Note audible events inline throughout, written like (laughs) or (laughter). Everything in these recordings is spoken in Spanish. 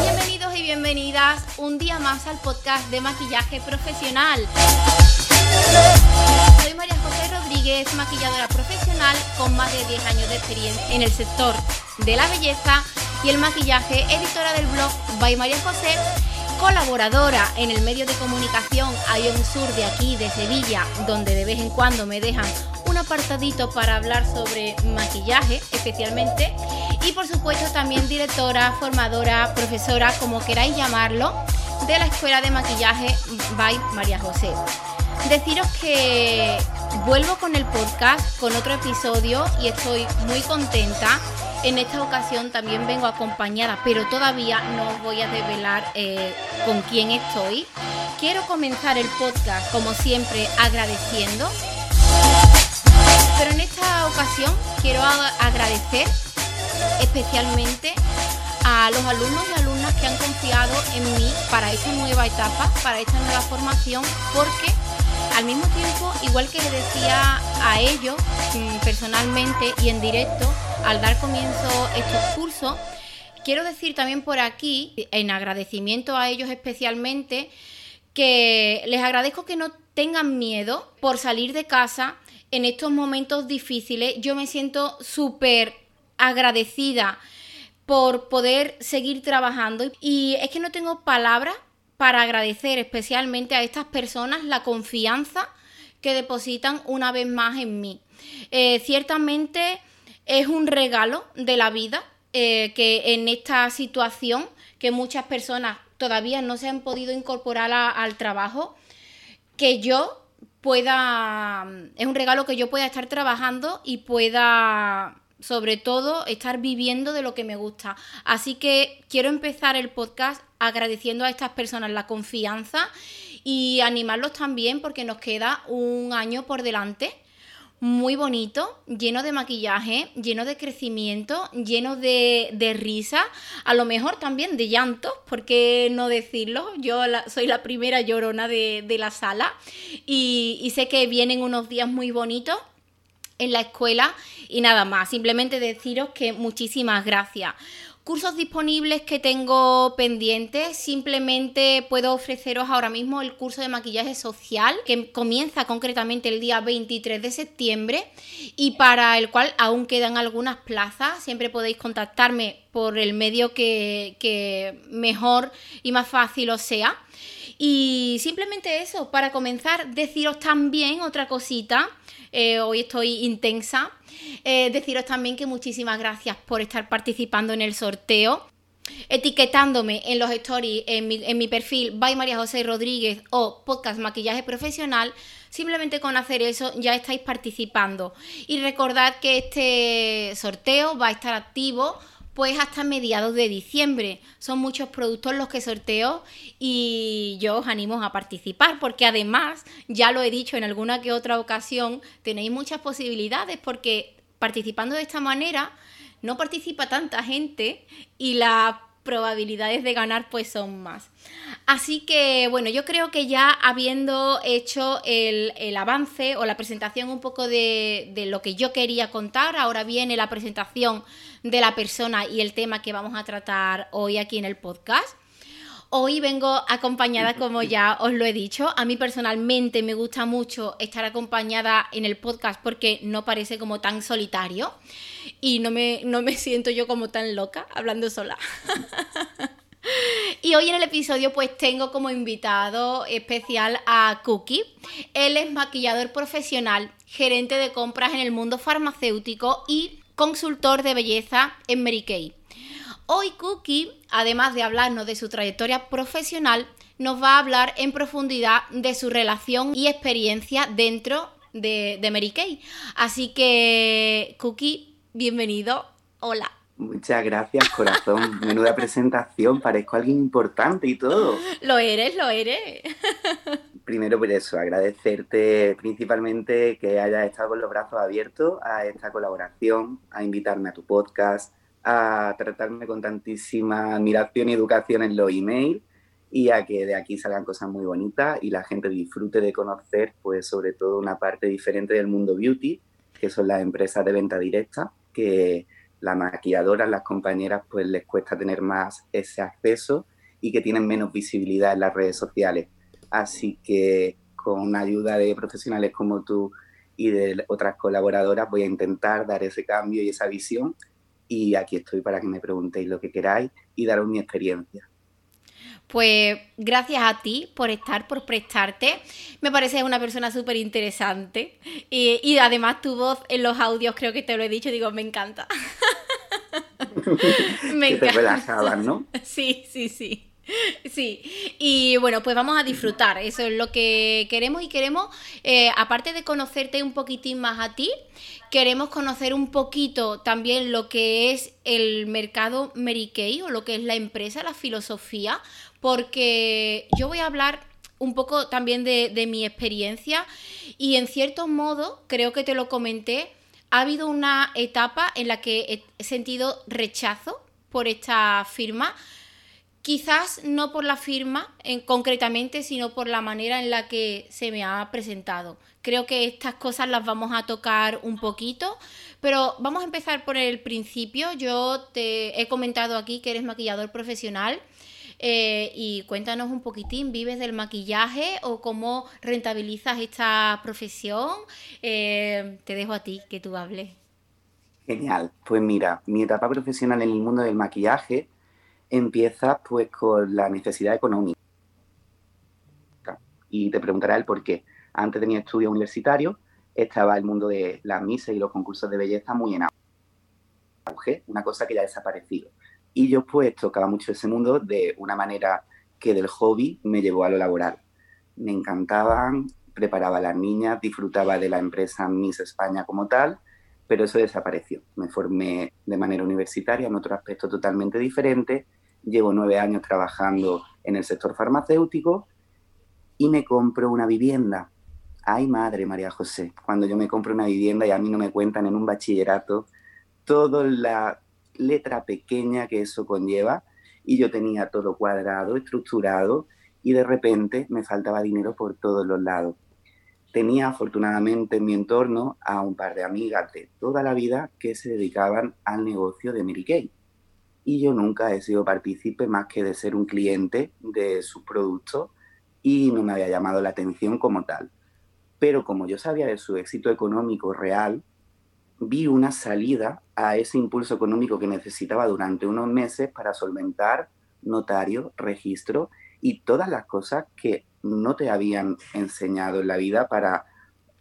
Bienvenidos y bienvenidas un día más al podcast de maquillaje profesional. Soy María José Rodríguez, maquilladora profesional con más de 10 años de experiencia en el sector de la belleza y el maquillaje, editora del blog By María José, colaboradora en el medio de comunicación Ion Sur de aquí, de Sevilla, donde de vez en cuando me dejan un apartadito para hablar sobre maquillaje especialmente y por supuesto también directora, formadora, profesora, como queráis llamarlo, de la Escuela de Maquillaje by María José. Deciros que vuelvo con el podcast, con otro episodio y estoy muy contenta. En esta ocasión también vengo acompañada, pero todavía no os voy a develar eh, con quién estoy. Quiero comenzar el podcast, como siempre, agradeciendo. Pero en esta ocasión quiero agradecer especialmente a los alumnos y alumnas que han confiado en mí para esta nueva etapa, para esta nueva formación, porque al mismo tiempo, igual que le decía a ellos mm, personalmente y en directo, al dar comienzo estos cursos, quiero decir también por aquí, en agradecimiento a ellos especialmente, que les agradezco que no tengan miedo por salir de casa en estos momentos difíciles. Yo me siento súper agradecida por poder seguir trabajando y es que no tengo palabras para agradecer especialmente a estas personas la confianza que depositan una vez más en mí. Eh, ciertamente es un regalo de la vida eh, que en esta situación que muchas personas todavía no se han podido incorporar al trabajo, que yo pueda, es un regalo que yo pueda estar trabajando y pueda sobre todo estar viviendo de lo que me gusta. Así que quiero empezar el podcast agradeciendo a estas personas la confianza y animarlos también porque nos queda un año por delante muy bonito, lleno de maquillaje, lleno de crecimiento, lleno de, de risa, a lo mejor también de llanto, ¿por qué no decirlo? Yo soy la primera llorona de, la sala y, y sé que vienen unos días muy bonitos en la escuela y nada más, simplemente deciros que muchísimas gracias. Cursos disponibles que tengo pendientes, simplemente puedo ofreceros ahora mismo el curso de maquillaje social que comienza concretamente el día 23 de septiembre y para el cual aún quedan algunas plazas. Siempre podéis contactarme por el medio que, que mejor y más fácil os sea. Y simplemente eso, para comenzar, deciros también otra cosita. Eh, hoy estoy intensa. Eh, deciros también que muchísimas gracias por estar participando en el sorteo etiquetándome en los stories, en mi, en mi, perfil by María José Rodríguez o podcast maquillaje profesional, simplemente con hacer eso ya estáis participando. Y recordad que este sorteo va a estar activo pues hasta mediados de diciembre. Son muchos productos los que sorteo y yo os animo a participar porque además, ya lo he dicho en alguna que otra ocasión, tenéis muchas posibilidades porque participando de esta manera no participa tanta gente y la probabilidades de ganar pues son más. Así que bueno, yo creo que ya habiendo hecho el, avance o la presentación un poco de, de, lo que yo quería contar, ahora viene la presentación de la persona y el tema que vamos a tratar hoy aquí en el podcast. Hoy vengo acompañada, como ya os lo he dicho. A mí personalmente me gusta mucho estar acompañada en el podcast porque no parece como tan solitario y no me, no me siento yo como tan loca hablando sola. (laughs) Y hoy en el episodio pues tengo como invitado especial a Cookie. Él es maquillador profesional, gerente de compras en el mundo farmacéutico y consultor de belleza en Mary Kay. Hoy Cookie, además de hablarnos de su trayectoria profesional, nos va a hablar en profundidad de su relación y experiencia dentro de, de Mary Kay. Así que, Cookie, bienvenido. Hola. Muchas gracias, corazón. (laughs) Menuda presentación, parezco alguien importante y todo. Lo eres, lo eres. (laughs) Primero por eso, agradecerte principalmente que hayas estado con los brazos abiertos a esta colaboración, a invitarme a tu podcast, a tratarme con tantísima admiración y educación en los emails y a que de aquí salgan cosas muy bonitas y la gente disfrute de conocer, pues sobre todo una parte diferente del mundo beauty, que son las empresas de venta directa, que las maquilladoras, las compañeras, pues les cuesta tener más ese acceso y que tienen menos visibilidad en las redes sociales. Así que con ayuda de profesionales como tú y de otras colaboradoras voy a intentar dar ese cambio y esa visión y aquí estoy para que me preguntéis lo que queráis y daros mi experiencia. Pues gracias a ti por estar, por prestarte. Me parece una persona súper interesante. Y, además tu voz en los audios, creo que te lo he dicho, digo, me encanta. (laughs) (laughs) me encanta. te relajabas, ¿no? (laughs) Sí, sí, sí. (laughs) Sí, y bueno, pues vamos a disfrutar, eso es lo que queremos y queremos, eh, aparte de conocerte un poquitín más a ti, queremos conocer un poquito también lo que es el mercado Kay o lo que es la empresa, la filosofía, porque yo voy a hablar un poco también de mi experiencia y en cierto modo, creo que te lo comenté, ha habido una etapa en la que he sentido rechazo por esta firma Quizás no por la firma en, concretamente, sino por la manera en la que se me ha presentado. Creo que estas cosas las vamos a tocar un poquito, pero vamos a empezar por el principio. Yo te he comentado aquí que eres maquillador profesional. Eh, y cuéntanos un poquitín, ¿vives del maquillaje o cómo rentabilizas esta profesión? Eh, te dejo a ti que tú hables. Genial. Pues mira, mi etapa profesional en el mundo del maquillaje empieza pues con la necesidad económica. Y te preguntará el por qué. Antes de mi estudio universitario estaba el mundo de las misas y los concursos de belleza muy en auge, una cosa que ya ha desaparecido. Y yo pues tocaba mucho ese mundo de una manera que del hobby me llevó a lo laboral. Me encantaban, preparaba a las niñas, disfrutaba de la empresa Miss España como tal, pero eso desapareció. Me formé de manera universitaria en otro aspecto totalmente diferente llevo nueve años trabajando en el sector farmacéutico y me compro una vivienda. Ay, madre María José, cuando yo me compro una vivienda y a mí no me cuentan en un bachillerato toda la letra pequeña que eso conlleva y yo tenía todo cuadrado, estructurado y de repente me faltaba dinero por todos los lados. Tenía afortunadamente en mi entorno a un par de amigas de toda la vida que se dedicaban al negocio de Mary Kay y yo nunca he sido partícipe más que de ser un cliente de sus productos y no me había llamado la atención como tal. Pero como yo sabía de su éxito económico real, vi una salida a ese impulso económico que necesitaba durante unos meses para solventar notario, registro y todas las cosas que no te habían enseñado en la vida para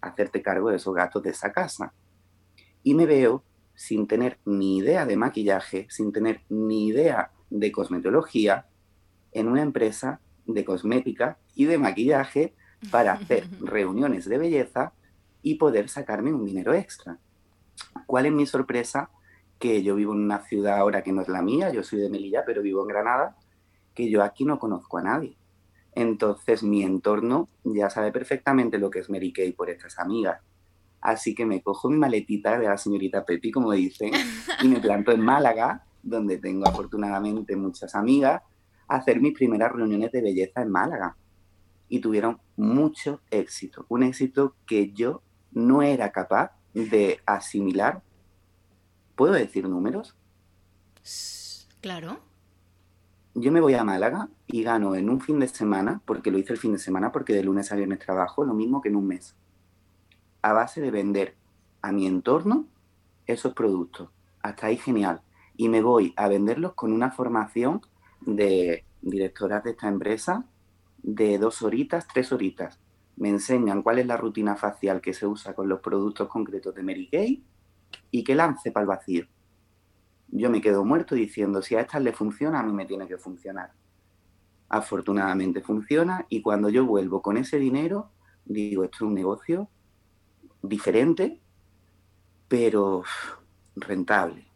hacerte cargo de esos gastos de esa casa. Y me veo sin tener ni idea de maquillaje, sin tener ni idea de cosmetología, en una empresa de cosmética y de maquillaje para hacer (laughs) reuniones de belleza y poder sacarme un dinero extra. ¿Cuál es mi sorpresa? Que yo vivo en una ciudad ahora que no es la mía, yo soy de Melilla, pero vivo en Granada, que yo aquí no conozco a nadie. Entonces mi entorno ya sabe perfectamente lo que es Mary Kay por estas amigas Así que me cojo mi maletita de la señorita Pepi, como dicen, y me planto en Málaga, donde tengo afortunadamente muchas amigas, a hacer mis primeras reuniones de belleza en Málaga. Y tuvieron mucho éxito, un éxito que yo no era capaz de asimilar. ¿Puedo decir números? Claro. Yo me voy a Málaga y gano en un fin de semana, porque lo hice el fin de semana, porque de lunes a viernes trabajo, lo mismo que en un mes a base de vender a mi entorno esos productos. Hasta ahí genial. Y me voy a venderlos con una formación de directoras de esta empresa de dos horitas, tres horitas. Me enseñan cuál es la rutina facial que se usa con los productos concretos de Mary Kay y que lance para el vacío. Yo me quedo muerto diciendo, si a estas le funciona, a mí me tiene que funcionar. Afortunadamente funciona y cuando yo vuelvo con ese dinero, digo, esto es un negocio diferente, pero rentable.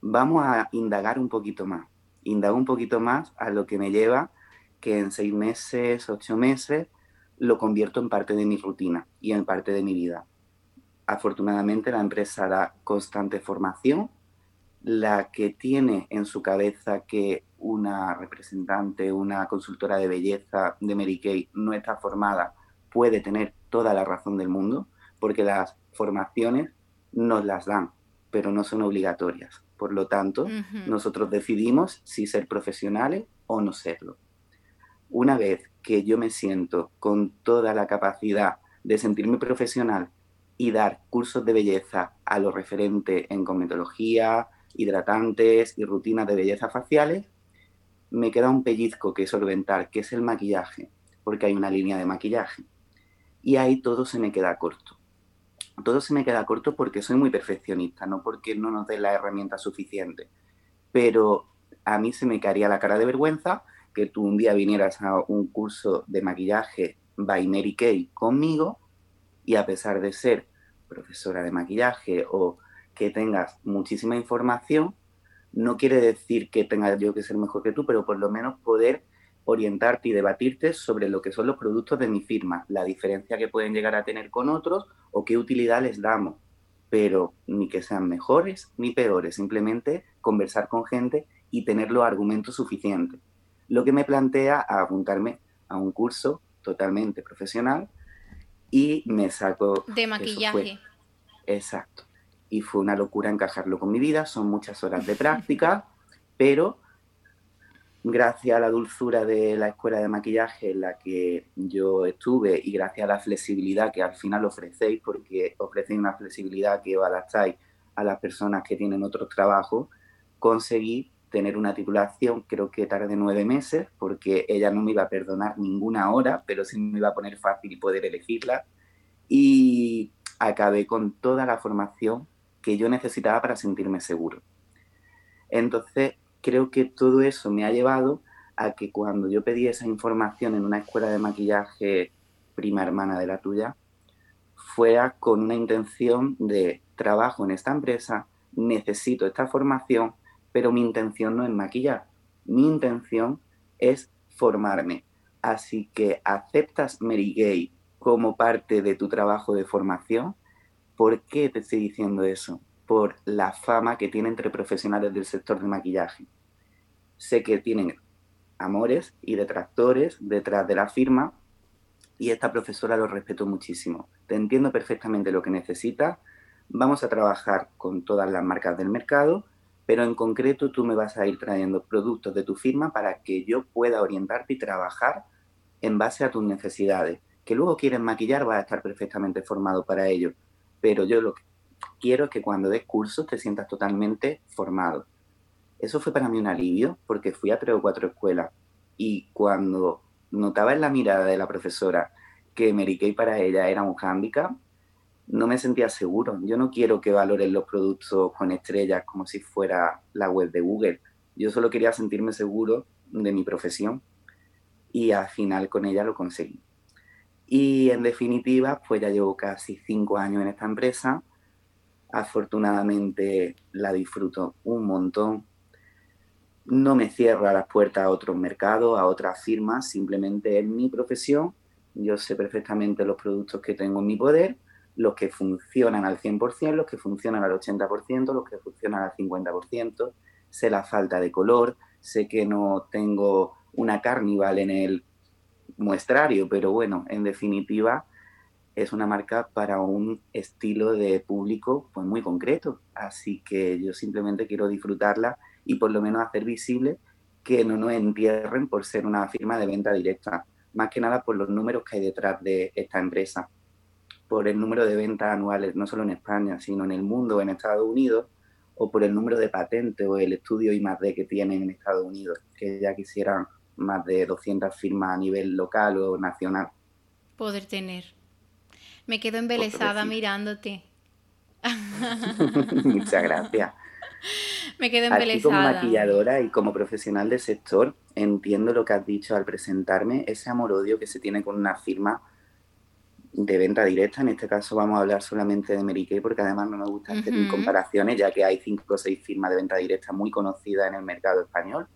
Vamos a indagar un poquito más. Indagar un poquito más a lo que me lleva que en seis meses, ocho meses, lo convierto en parte de mi rutina y en parte de mi vida. Afortunadamente la empresa da constante formación. La que tiene en su cabeza que una representante, una consultora de belleza de Mary Kay no está formada, puede tener toda la razón del mundo, porque las formaciones nos las dan, pero no son obligatorias. Por lo tanto, nosotros decidimos si ser profesionales o no serlo. Una vez que yo me siento con toda la capacidad de sentirme profesional y dar cursos de belleza a lo referente en cosmetología, hidratantes y rutinas de belleza faciales, me queda un pellizco que solventar, que es el maquillaje, porque hay una línea de maquillaje. Y ahí todo se me queda corto. Todo se me queda corto porque soy muy perfeccionista, no porque no nos dé la herramienta suficiente. Pero a mí se me caería la cara de vergüenza que tú un día vinieras a un curso de maquillaje by Mary Kay conmigo y a pesar de ser profesora de maquillaje o que tengas muchísima información, no quiere decir que tenga yo que ser mejor que tú, pero por lo menos poder orientarte y debatirte sobre lo que son los productos de mi firma, la diferencia que pueden llegar a tener con otros o qué utilidad les damos. Pero ni que sean mejores ni peores, simplemente conversar con gente y tener los argumentos suficientes. Lo que me plantea a apuntarme a un curso totalmente profesional y me saco... De maquillaje. Exacto. Y fue una locura encajarlo con mi vida, son muchas horas de práctica, pero gracias a la dulzura de la escuela de maquillaje en la que yo estuve y gracias a la flexibilidad que al final ofrecéis, porque ofrecéis una flexibilidad que adaptáis a las personas que tienen otros trabajos, conseguí tener una titulación, creo que tardé nueve meses, porque ella no me iba a perdonar ninguna hora, pero sí me iba a poner fácil poder elegirla. Y acabé con toda la formación que yo necesitaba para sentirme seguro. Entonces, creo que todo eso me ha llevado a que cuando yo pedí esa información en una escuela de maquillaje prima hermana de la tuya, fuera con una intención de trabajo en esta empresa, necesito esta formación pero mi intención no es maquillar, mi intención es formarme. Así que aceptas Mary Gay como parte de tu trabajo de formación. ¿Por qué te estoy diciendo eso? La fama que tiene entre profesionales del sector de maquillaje. Sé que tienen amores y detractores detrás de la firma y esta profesora lo respeto muchísimo. Te entiendo perfectamente lo que necesitas. Vamos a trabajar con todas las marcas del mercado pero en concreto tú me vas a ir trayendo productos de tu firma para que yo pueda orientarte y trabajar en base a tus necesidades. Que luego quieres maquillar, vas a estar perfectamente formado para ello, pero yo lo que quiero que cuando des cursos te sientas totalmente formado. Eso fue para mí un alivio porque fui a tres o cuatro escuelas y cuando notaba en la mirada de la profesora que Mary Kay para ella era un hándicap, no me sentía seguro. Yo no quiero que valoren los productos con estrellas como si fuera la web de Google. Yo solo quería sentirme seguro de mi profesión y al final con ella lo conseguí. Y en definitiva, pues ya llevo casi cinco años en esta empresa. Afortunadamente la disfruto un montón. No me cierra las puertas a otros mercados, a otras firmas, simplemente es mi profesión. Yo sé perfectamente los productos que tengo en mi poder los que funcionan al 100%, los que funcionan al 80%, los que funcionan al 50%, sé la falta de color, sé que no tengo una carnival en el muestrario, pero bueno, en definitiva es una marca para un estilo de público pues muy concreto, así que yo simplemente quiero disfrutarla y por lo menos hacer visible que no nos entierren por ser una firma de venta directa, más que nada por los números que hay detrás de esta empresa por el número de ventas anuales, no solo en España, sino en el mundo, en Estados Unidos, o por el número de patentes o el estudio I+D que tienen en Estados Unidos, que ya quisieran más de 200 firmas a nivel local o nacional. Poder tener. Me quedo embelesada mirándote. (laughs) Muchas gracias. Me quedo embelesada. como maquilladora y como profesional del sector, entiendo lo que has dicho al presentarme, ese amor-odio que se tiene con una firma de venta directa. En este caso vamos a hablar solamente de Mary Kay porque además no me gusta hacer comparaciones ya que hay cinco o seis firmas de venta directa muy conocidas en el mercado español.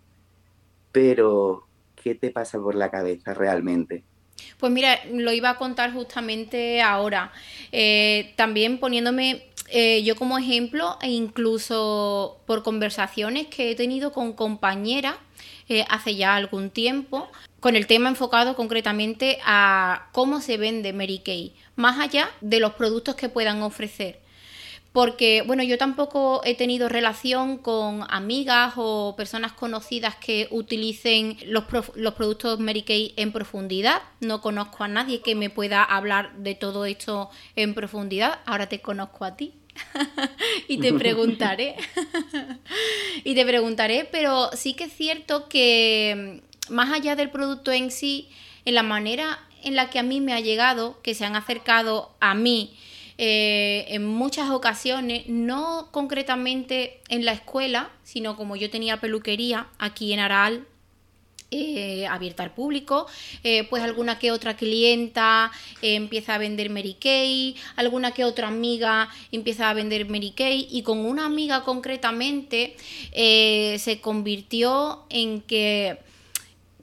Pero, ¿qué te pasa por la cabeza realmente? Pues mira, lo iba a contar justamente ahora. Eh, también poniéndome eh, yo como ejemplo e incluso por conversaciones que he tenido con compañeras eh, hace ya algún tiempo, con el tema enfocado concretamente a cómo se vende Mary Kay, más allá de los productos que puedan ofrecer porque, bueno, yo tampoco he tenido relación con amigas o personas conocidas que utilicen los, los productos Mary Kay en profundidad. No conozco a nadie que me pueda hablar de todo esto en profundidad. Ahora te conozco a ti. (laughs) y te (laughs) preguntaré. (laughs) y te preguntaré, pero sí que es cierto que mm, más allá del producto en sí, en la manera en la que a mí me ha llegado, que se han acercado a mí, eh, en muchas ocasiones, no concretamente en la escuela, sino como yo tenía peluquería aquí en Aral, eh, abierta al público, eh, pues alguna que otra clienta empieza a vender Mary Kay, alguna que otra amiga empieza a vender Mary Kay y con una amiga concretamente se convirtió en que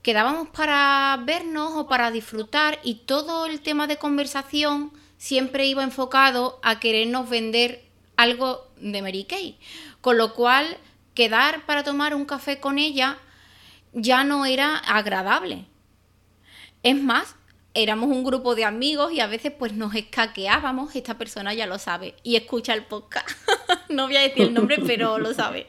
quedábamos para vernos o para disfrutar y todo el tema de conversación siempre iba enfocado a querernos vender algo de Mary Kay. Con lo cual, quedar para tomar un café con ella ya no era agradable. Es más, éramos un grupo de amigos y a veces pues nos escaqueábamos, esta persona ya lo sabe y escucha el podcast. (laughs) no voy a decir el nombre, pero lo sabe.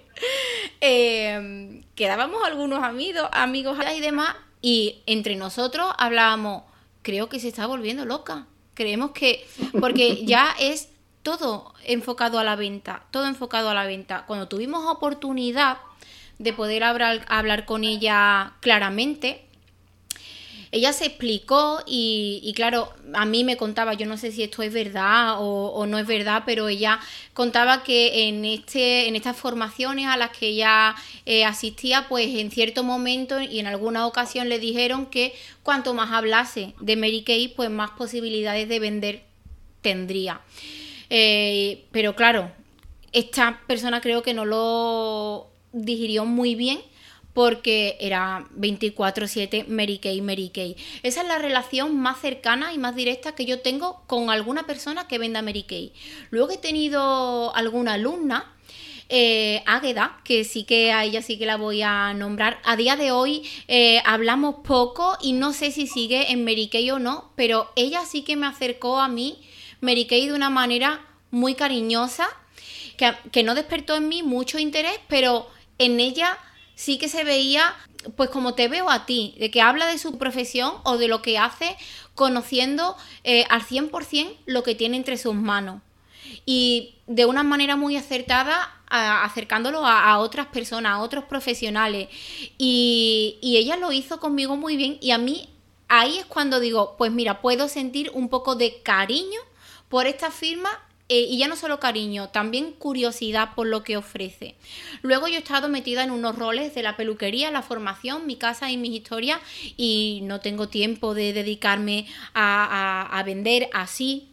Em, quedábamos algunos amigos, amigos y demás y entre nosotros hablábamos, creo que se está volviendo loca. Creemos que, porque ya es todo enfocado a la venta, todo enfocado a la venta. Cuando tuvimos oportunidad de poder hablar, hablar con ella claramente, ella se explicó y, claro, a mí me contaba, yo no sé si esto es verdad o, no es verdad, pero ella contaba que en, este, en estas formaciones a las que ella eh, asistía, pues en cierto momento y en alguna ocasión le dijeron que cuanto más hablase de Mary Kay, pues más posibilidades de vender tendría. Eh, pero claro, esta persona creo que no lo digirió muy bien porque era 24/7 Mary Kay, Mary Kay. Esa es la relación más cercana y más directa que yo tengo con alguna persona que venda Mary Kay. Luego he tenido alguna alumna eh, Águeda, que sí que a ella sí que la voy a nombrar. A día de hoy eh, hablamos poco y no sé si sigue en Mary Kay o no, pero ella sí que me acercó a mí, Mary Kay, de una manera muy cariñosa, que, que no despertó en mí mucho interés, pero en ella sí que se veía, pues como te veo a ti, de que habla de su profesión o de lo que hace, conociendo eh, al 100% lo que tiene entre sus manos. Y de una manera muy acertada, acercándolo a, otras personas, a otros profesionales. Y, y ella lo hizo conmigo muy bien y a mí ahí es cuando digo, pues mira, puedo sentir un poco de cariño por esta firma eh, y ya no solo cariño, también curiosidad por lo que ofrece. Luego yo he estado metida en unos roles de la peluquería, la formación, mi casa y mis historias y no tengo tiempo de dedicarme a, vender así,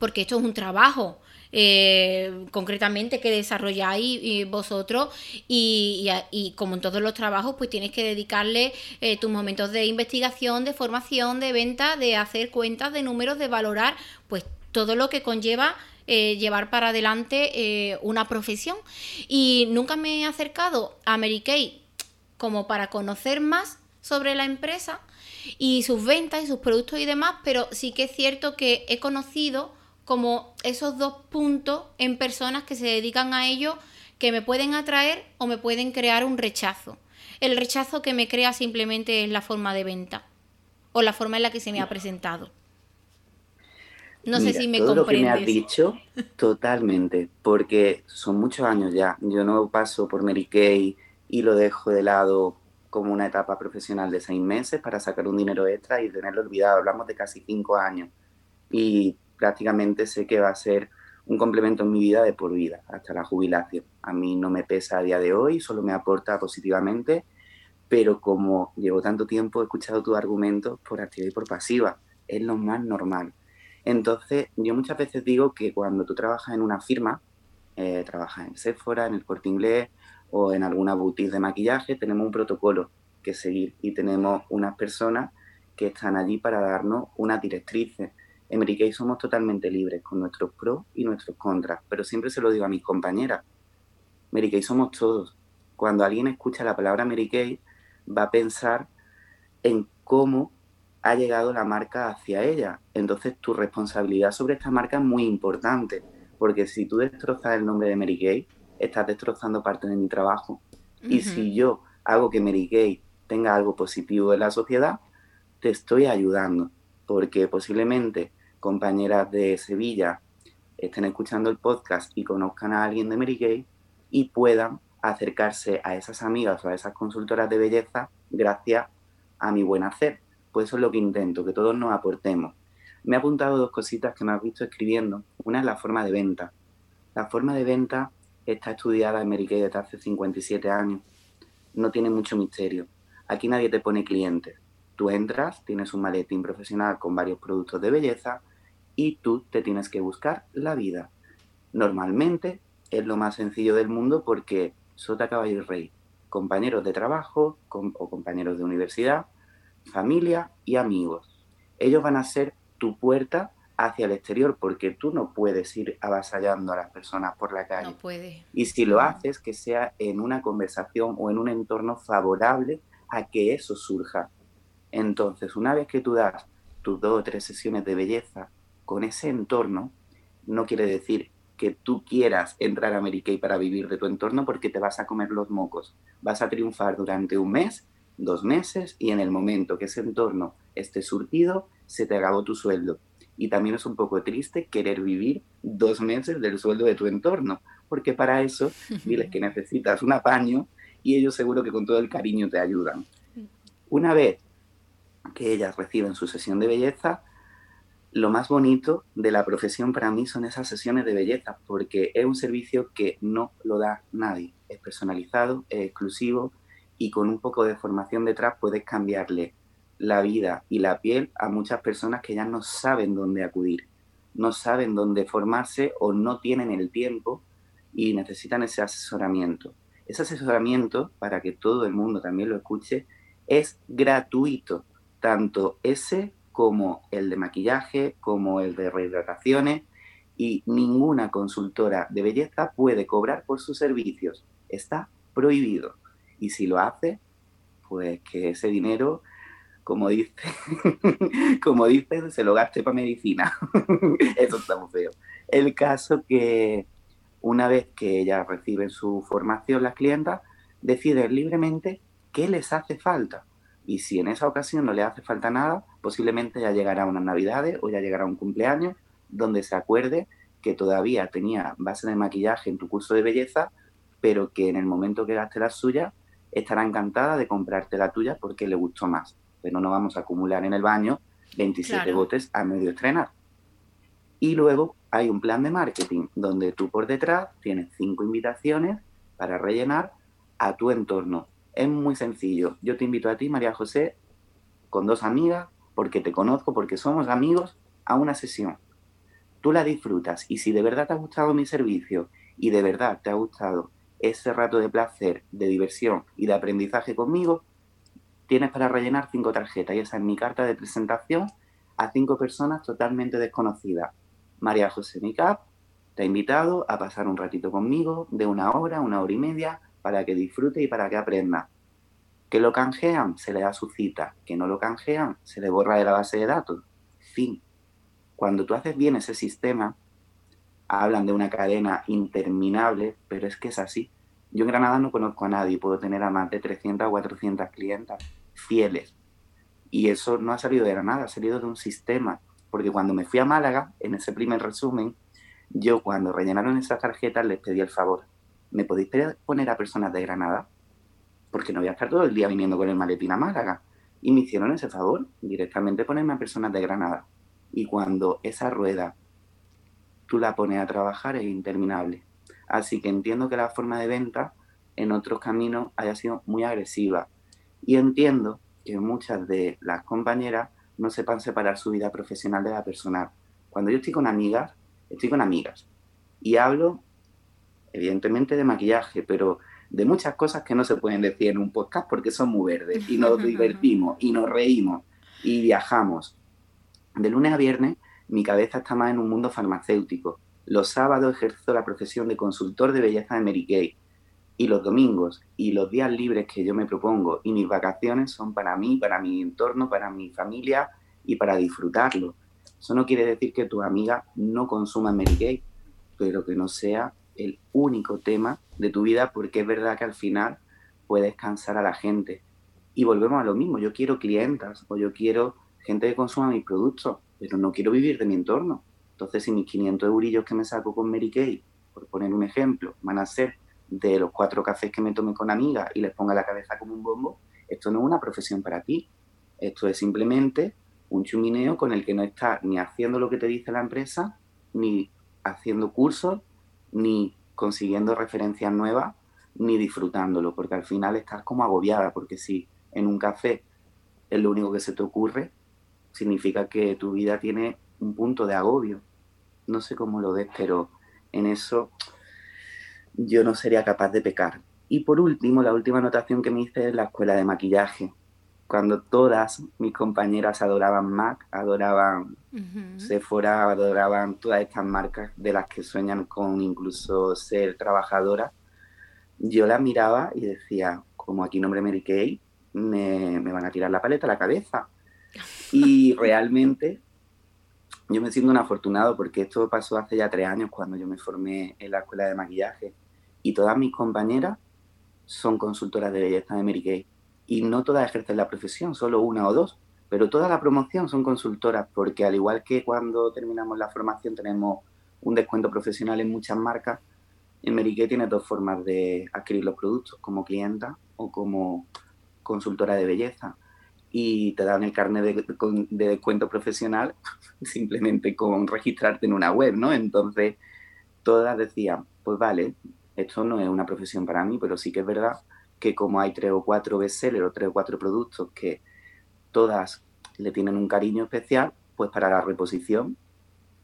porque esto es un trabajo. Eh, concretamente que desarrolláis eh, vosotros y, como en todos los trabajos pues tienes que dedicarle tus momentos de investigación, de formación, de venta, de hacer cuentas, de números, de valorar pues todo lo que conlleva eh, llevar para adelante eh, una profesión. Y nunca me he acercado a Mary Kay como para conocer más sobre la empresa y sus ventas y sus productos y demás, pero sí que es cierto que he conocido como esos dos puntos en personas que se dedican a ello que me pueden atraer o me pueden crear un rechazo. El rechazo que me crea simplemente es la forma de venta o la forma en la que se me ha presentado. No sé si me todo lo que me has dicho, totalmente, porque son muchos años ya. Yo no paso por Mary Kay y lo dejo de lado como una etapa profesional de seis meses para sacar un dinero extra y tenerlo olvidado. Hablamos de casi cinco años y prácticamente sé que va a ser un complemento en mi vida de por vida, hasta la jubilación. A mí no me pesa a día de hoy, solo me aporta positivamente, pero como llevo tanto tiempo he escuchado tus argumentos por activa y por pasiva, es lo más normal. Entonces, yo muchas veces digo que cuando tú trabajas en una firma, eh, trabajas en Sephora, en el Corte Inglés o en alguna boutique de maquillaje, tenemos un protocolo que seguir y tenemos unas personas que están allí para darnos unas directrices. En Mary somos totalmente libres con nuestros pros y nuestros contras, pero siempre se lo digo a mis compañeras. Mary Kay somos todos. Cuando alguien escucha la palabra Mary Kay, va a pensar en cómo ha llegado la marca hacia ella. Entonces tu responsabilidad sobre esta marca es muy importante, porque si tú destrozas el nombre de Mary Gay, estás destrozando parte de mi trabajo. Y si yo hago que Mary Gay tenga algo positivo en la sociedad, te estoy ayudando, porque posiblemente compañeras de Sevilla estén escuchando el podcast y conozcan a alguien de Mary Gay y puedan acercarse a esas amigas o a esas consultoras de belleza gracias a mi buen hacer. Pues eso es lo que intento, que todos nos aportemos. Me he apuntado dos cositas que me has visto escribiendo. Una es la forma de venta. La forma de venta está estudiada en Mary desde hace 57 años. No tiene mucho misterio. Aquí nadie te pone clientes. Tú entras, tienes un maletín profesional con varios productos de belleza y tú te tienes que buscar la vida. Normalmente es lo más sencillo del mundo porque sota, caballo y rey. Compañeros de trabajo o compañeros de universidad, familia y amigos. Ellos van a ser tu puerta hacia el exterior porque tú no puedes ir avasallando a las personas por la calle. No puede. Y si lo haces, que sea en una conversación o en un entorno favorable a que eso surja. Entonces, una vez que tú das tus dos o tres sesiones de belleza con ese entorno, no quiere decir que tú quieras entrar a Mary Kay para vivir de tu entorno porque te vas a comer los mocos. Vas a triunfar durante un mes, dos meses y en el momento que ese entorno esté surtido, se te acabó tu sueldo. Y también es un poco triste querer vivir dos meses del sueldo de tu entorno, porque para eso (laughs) diles que necesitas un apaño y ellos seguro que con todo el cariño te ayudan. Una vez que ellas reciben su sesión de belleza, lo más bonito de la profesión para mí son esas sesiones de belleza, porque es un servicio que no lo da nadie. Es personalizado, es exclusivo y con un poco de formación detrás puedes cambiarle la vida y la piel a muchas personas que ya no saben dónde acudir, no saben dónde formarse o no tienen el tiempo y necesitan ese asesoramiento. Ese asesoramiento, para que todo el mundo también lo escuche, es gratuito, tanto ese como el de maquillaje, como el de rehidrataciones, y ninguna consultora de belleza puede cobrar por sus servicios. Está prohibido. Y si lo hace, pues que ese dinero, como dice, (laughs) como dice, se lo gaste para medicina. (laughs) Eso está muy feo. El caso que una vez que ellas reciben su formación, las clientas, deciden libremente qué les hace falta. Y si en esa ocasión no le hace falta nada, posiblemente ya llegará unas navidades o ya llegará un cumpleaños donde se acuerde que todavía tenía base de maquillaje en tu curso de belleza, pero que en el momento que gaste la suya estará encantada de comprarte la tuya porque le gustó más. Pero no vamos a acumular en el baño 27 botes a medio estrenar. Y luego hay un plan de marketing donde tú por detrás tienes cinco invitaciones para rellenar a tu entorno es muy sencillo. Yo te invito a ti, María José, con dos amigas, porque te conozco, porque somos amigos, a una sesión. Tú la disfrutas y si de verdad te ha gustado mi servicio y de verdad te ha gustado ese rato de placer, de diversión y de aprendizaje conmigo, tienes para rellenar cinco tarjetas y esa es mi carta de presentación a cinco personas totalmente desconocidas. María José Micap te ha invitado a pasar un ratito conmigo de una hora, una hora y media, para que disfrute y para que aprenda. Que lo canjean, se le da su cita. Que no lo canjean, se le borra de la base de datos. Fin. Cuando tú haces bien ese sistema, hablan de una cadena interminable, pero es que es así. Yo en Granada no conozco a nadie, puedo tener a más de 300 o 400 clientas fieles. Y eso no ha salido de Granada, ha salido de un sistema. Porque cuando me fui a Málaga, en ese primer resumen, yo cuando rellenaron esas tarjetas les pedí el favor. ¿me podéis poner a personas de Granada? Porque no voy a estar todo el día viniendo con el maletín a Málaga. Y me hicieron ese favor, directamente ponerme a personas de Granada. Y cuando esa rueda tú la pones a trabajar es interminable. Así que entiendo que la forma de venta en otros caminos haya sido muy agresiva. Y entiendo que muchas de las compañeras no sepan separar su vida profesional de la personal. Cuando yo estoy con amigas, estoy con amigas. Y hablo evidentemente de maquillaje, pero de muchas cosas que no se pueden decir en un podcast porque son muy verdes y nos (laughs) divertimos y nos reímos y viajamos. De lunes a viernes mi cabeza está más en un mundo farmacéutico. Los sábados ejerzo la profesión de consultor de belleza de Mary Kay Y los domingos y los días libres que yo me propongo y mis vacaciones son para mí, para mi entorno, para mi familia y para disfrutarlo. Eso no quiere decir que tu amiga no consuma Mary Kay, pero que no sea el único tema de tu vida porque es verdad que al final puedes cansar a la gente. Y volvemos a lo mismo, yo quiero clientas o yo quiero gente que consuma mis productos, pero no quiero vivir de mi entorno. Entonces, si mis 500 eurillos que me saco con Mary Kay, por poner un ejemplo, van a ser de los cuatro cafés que me tome con amigas y les ponga la cabeza como un bombo, esto no es una profesión para ti. Esto es simplemente un chumineo con el que no estás ni haciendo lo que te dice la empresa, ni haciendo cursos, ni consiguiendo referencias nuevas, ni disfrutándolo, porque al final estás como agobiada, porque si en un café es lo único que se te ocurre, significa que tu vida tiene un punto de agobio. No sé cómo lo ves, pero en eso yo no sería capaz de pecar. Y por último, la última anotación que me hice es la escuela de maquillaje. Cuando todas mis compañeras adoraban MAC, adoraban Sephora, adoraban todas estas marcas de las que sueñan con incluso ser trabajadoras, yo las miraba y decía, como aquí nombre Mary Kay, me, me van a tirar la paleta a la cabeza. Y realmente yo me siento un afortunado porque esto pasó hace ya tres años cuando yo me formé en la escuela de maquillaje y todas mis compañeras son consultoras de belleza de Mary Kay. Y no todas ejercen la profesión, solo una o dos, pero toda la promoción son consultoras porque al igual que cuando terminamos la formación tenemos un descuento profesional en muchas marcas, en Mary Kay tiene dos formas de adquirir los productos, como clienta o como consultora de belleza y te dan el carnet de, descuento profesional (laughs) simplemente con registrarte en una web, ¿no? Entonces, todas decían, pues vale, esto no es una profesión para mí, pero sí que es verdad que como hay tres o cuatro bestsellers o tres o cuatro productos que todas le tienen un cariño especial, pues para la reposición,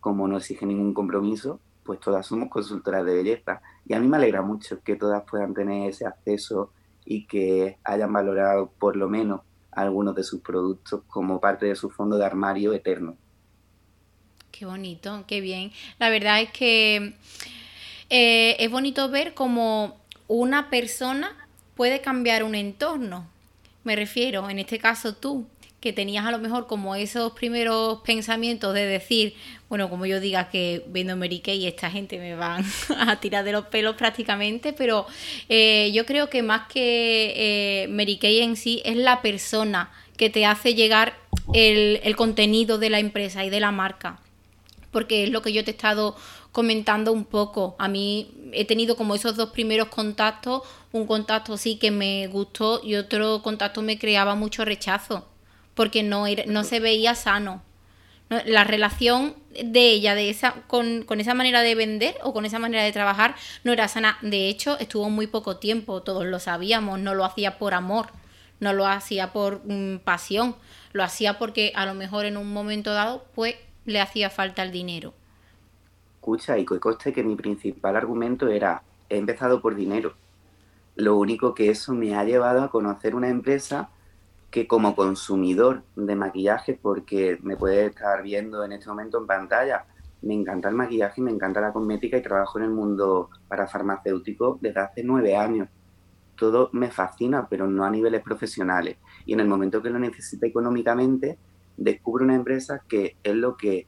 como no exige ningún compromiso, pues todas somos consultoras de belleza. Y a mí me alegra mucho que todas puedan tener ese acceso y que hayan valorado por lo menos algunos de sus productos como parte de su fondo de armario eterno. Qué bonito, qué bien. La verdad es que eh, es bonito ver cómo una persona puede cambiar un entorno. Me refiero, en este caso tú, que tenías a lo mejor como esos primeros pensamientos de decir, bueno, como yo diga que vendo Mary y esta gente me van (laughs) a tirar de los pelos prácticamente, pero eh, yo creo que más que eh, Mary Kay en sí es la persona que te hace llegar el, el contenido de la empresa y de la marca, porque es lo que yo te he estado comentando un poco. A mí he tenido como esos dos primeros contactos, un contacto sí que me gustó y otro contacto me creaba mucho rechazo porque no, no se veía sano. La relación de ella de esa, con, con, esa manera de vender o con esa manera de trabajar no era sana. De hecho, estuvo muy poco tiempo, todos lo sabíamos, no lo hacía por amor, no lo hacía por mm, pasión, lo hacía porque a lo mejor en un momento dado pues le hacía falta el dinero. Escucha, y coste que mi principal argumento era, he empezado por dinero. Lo único que eso me ha llevado a conocer una empresa que como consumidor de maquillaje, porque me puede estar viendo en este momento en pantalla, me encanta el maquillaje, me encanta la cosmética y trabajo en el mundo para farmacéutico desde hace nueve años. Todo me fascina, pero no a niveles profesionales. Y en el momento que lo necesite económicamente, descubro una empresa que es lo que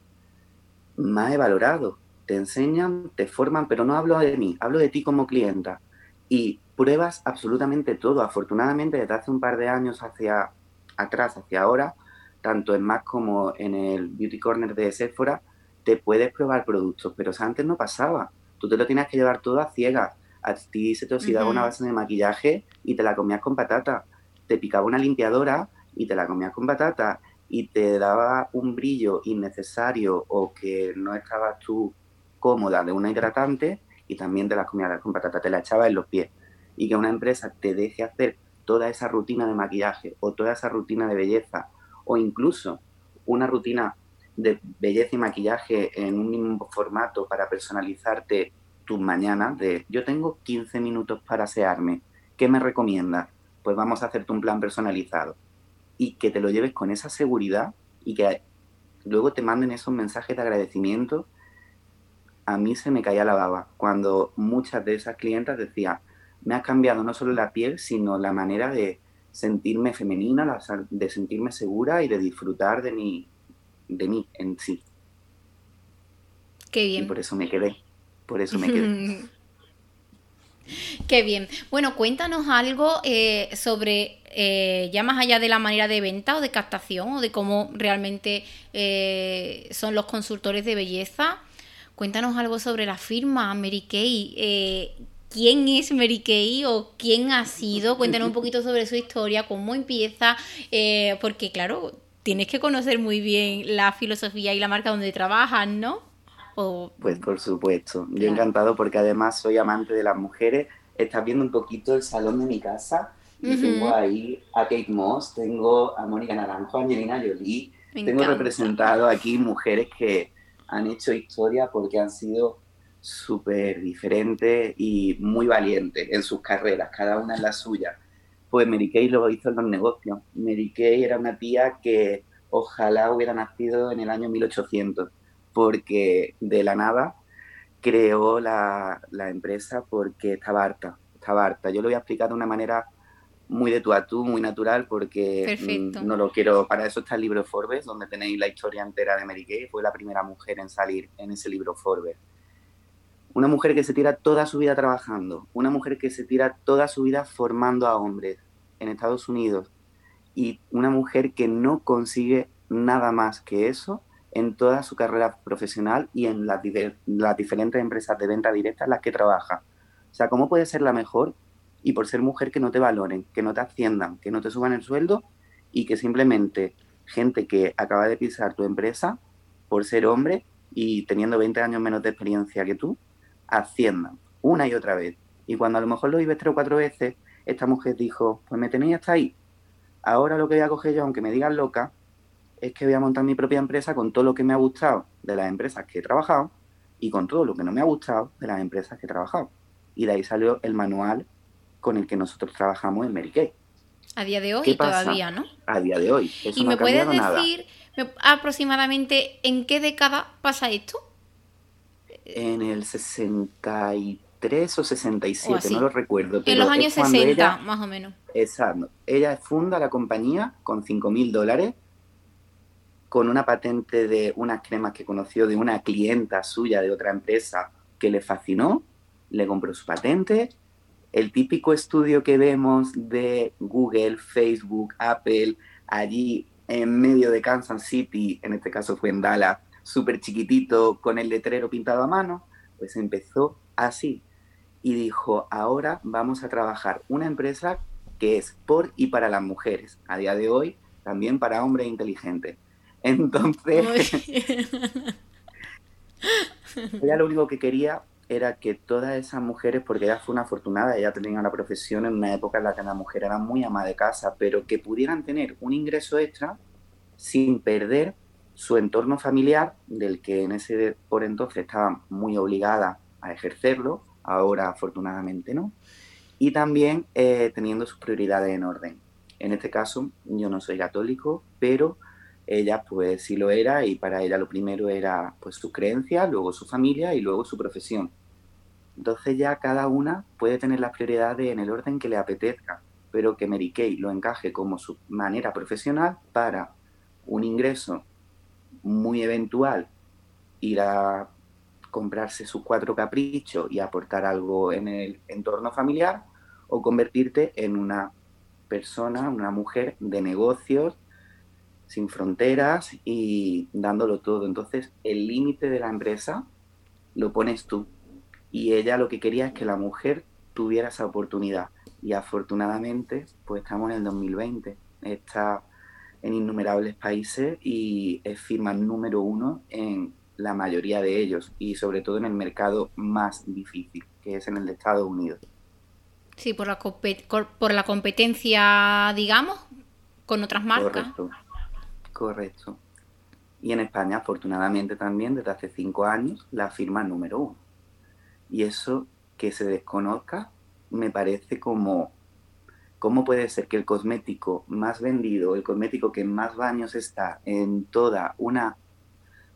más he valorado. Te enseñan, te forman, pero no hablo de mí, hablo de ti como clienta. Y pruebas absolutamente todo. Afortunadamente, desde hace un par de años hacia atrás, hacia ahora, tanto en Mac como en el Beauty Corner de Sephora, te puedes probar productos, pero antes no pasaba. Tú te lo tienes que llevar todo a ciegas. A ti se te oxidaba una base de maquillaje y te la comías con patata. Te picaba una limpiadora y te la comías con patata. Y te daba un brillo innecesario o que no estabas tú cómoda de una hidratante y también te la comías con patata, te la echabas en los pies y que una empresa te deje hacer toda esa rutina de maquillaje o toda esa rutina de belleza o incluso una rutina de belleza y maquillaje en un mismo formato para personalizarte tus mañanas de yo tengo 15 minutos para asearme, ¿qué me recomiendas? Pues vamos a hacerte un plan personalizado y que te lo lleves con esa seguridad y que luego te manden esos mensajes de agradecimiento. A mí se me caía la baba cuando muchas de esas clientas decían, me ha cambiado no solo la piel, sino la manera de sentirme femenina, de sentirme segura y de disfrutar de mí, de mí en sí. Qué bien. Y por eso me quedé, por eso me quedé. (laughs) Qué bien. Bueno, cuéntanos algo eh, sobre, eh, ya más allá de la manera de venta o de captación o de cómo realmente eh, son los consultores de belleza. Cuéntanos algo sobre la firma Mary Kay. ¿Quién es Mary Kay o quién ha sido? Cuéntanos un poquito sobre su historia, cómo empieza, porque claro, tienes que conocer muy bien la filosofía y la marca donde trabajas, ¿no? Pues por supuesto, yo encantado porque además soy amante de las mujeres. Estás viendo un poquito el salón de mi casa y tengo ahí a Kate Moss, tengo a Mónica Naranjo, a Angelina Jolie, tengo representado aquí mujeres que han hecho historia porque han sido súper diferentes y muy valientes en sus carreras, cada una en la suya. Pues Mary Kay lo hizo en los negocios. Mary Kay era una tía que ojalá hubiera nacido en el año 1800 porque de la nada creó la, empresa porque estaba harta, estaba harta. Yo lo voy a explicar de una manera muy de tú a tú, muy natural, porque mm, no lo quiero. Para eso está el libro Forbes, donde tenéis la historia entera de Mary Kay. Fue la primera mujer en salir en ese libro Forbes. Una mujer que se tira toda su vida trabajando, una mujer que se tira toda su vida formando a hombres en Estados Unidos y una mujer que no consigue nada más que eso en toda su carrera profesional y en las, diferentes empresas de venta directa en las que trabaja. O sea, ¿cómo puede ser la mejor y por ser mujer que no te valoren, que no te asciendan, que no te suban el sueldo y que simplemente gente que acaba de pisar tu empresa por ser hombre y teniendo 20 años menos de experiencia que tú, asciendan una y otra vez. Y cuando a lo mejor lo vives tres o cuatro veces, esta mujer dijo, pues me tenéis hasta ahí. Ahora lo que voy a coger yo, aunque me digan loca, es que voy a montar mi propia empresa con todo lo que me ha gustado de las empresas que he trabajado y con todo lo que no me ha gustado de las empresas que he trabajado. Y de ahí salió el manual con el que nosotros trabajamos en Mary Kay. A día de hoy todavía, ¿no? A día de hoy. ¿Y me puedes decir aproximadamente en qué década pasa esto? En el 63 o 67, no lo recuerdo. en los años 60, más o menos. Exacto. Ella funda la compañía con 5 mil dólares con una patente de unas cremas que conoció de una clienta suya de otra empresa que le fascinó, le compró su patente. El típico estudio que vemos de Google, Facebook, Apple, allí en medio de Kansas City, en este caso fue en Dallas, súper chiquitito, con el letrero pintado a mano, pues empezó así. Y dijo, ahora vamos a trabajar una empresa que es por y para las mujeres, a día de hoy también para hombres inteligentes (laughs) entonces, ella lo único que quería era que todas esas mujeres, porque ella fue una afortunada, ella tenía una profesión en una época en la que la mujer era muy ama de casa, pero que pudieran tener un ingreso extra sin perder su entorno familiar, del que en ese por entonces estaba muy obligada a ejercerlo, ahora afortunadamente no, y también eh, teniendo sus prioridades en orden. En este caso, yo no soy católico, pero ella pues sí lo era y para ella lo primero era pues su creencia, luego su familia y luego su profesión. Entonces ya cada una puede tener las prioridades en el orden que le apetezca, pero que Mary Kay lo encaje como su manera profesional para un ingreso muy eventual, ir a comprarse sus cuatro caprichos y aportar algo en el entorno familiar, o convertirte en una persona, una mujer de negocios sin fronteras y dándolo todo. Entonces, el límite de la empresa lo pones tú. Y ella lo que quería es que la mujer tuviera esa oportunidad. Y afortunadamente, pues estamos en el 2020. Está en innumerables países y es firma número uno en la mayoría de ellos y sobre todo en el mercado más difícil, que es en el de Estados Unidos. Sí, por la, por la competencia, digamos, con otras marcas. Correcto. Correcto. Y en España, afortunadamente también, desde hace cinco años, la firma número uno. Y eso que se desconozca me parece como, ¿cómo puede ser que el cosmético más vendido, el cosmético que más baños está en toda una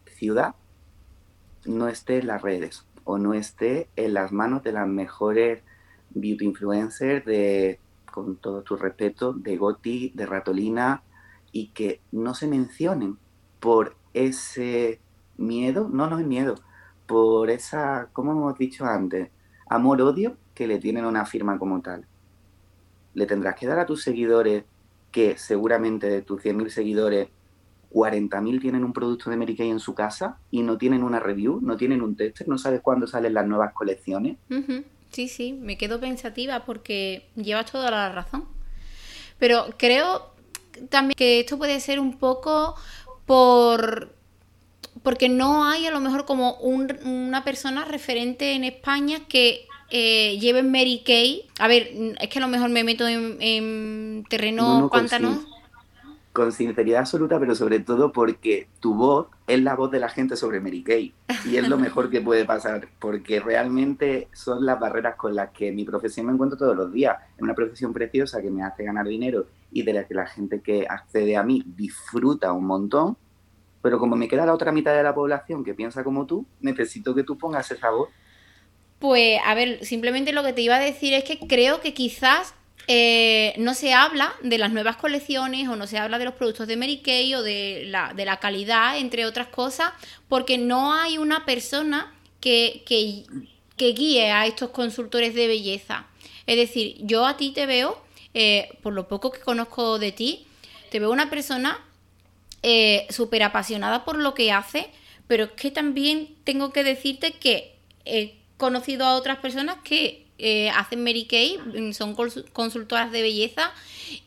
ciudad, no esté en las redes o no esté en las manos de las mejores beauty influencers de, con todo tu respeto, de Goti, de Ratolina, y que no se mencionen por ese miedo, no, no es miedo, por esa, como hemos dicho antes, amor-odio que le tienen a una firma como tal. Le tendrás que dar a tus seguidores, que seguramente de tus 100.000 seguidores, 40.000 tienen un producto de Mary en su casa y no tienen una review, no tienen un tester, no sabes cuándo salen las nuevas colecciones. Sí, sí, me quedo pensativa porque llevas toda la razón. Pero creo también que esto puede ser un poco por porque no hay a lo mejor como una persona referente en España que eh, lleve Mary Kay. A ver, es que a lo mejor me meto en, terreno pantano con sinceridad absoluta, pero sobre todo porque tu voz es la voz de la gente sobre Mary Kay. Y es lo mejor que puede pasar, porque realmente son las barreras con las que mi profesión me encuentro todos los días. Es una profesión preciosa que me hace ganar dinero y de la que la gente que accede a mí disfruta un montón. Pero como me queda la otra mitad de la población que piensa como tú, necesito que tú pongas esa voz. Pues, a ver, simplemente lo que te iba a decir es que creo que quizás eh, no se habla de las nuevas colecciones o no se habla de los productos de Mary Kay o de la, de la calidad, entre otras cosas, porque no hay una persona que, que, guíe a estos consultores de belleza. Es decir, yo a ti te veo, eh, por lo poco que conozco de ti, te veo una persona eh, súper apasionada por lo que hace, pero es que también tengo que decirte que he conocido a otras personas que eh, hacen Mary Kay, mm, son consultoras de belleza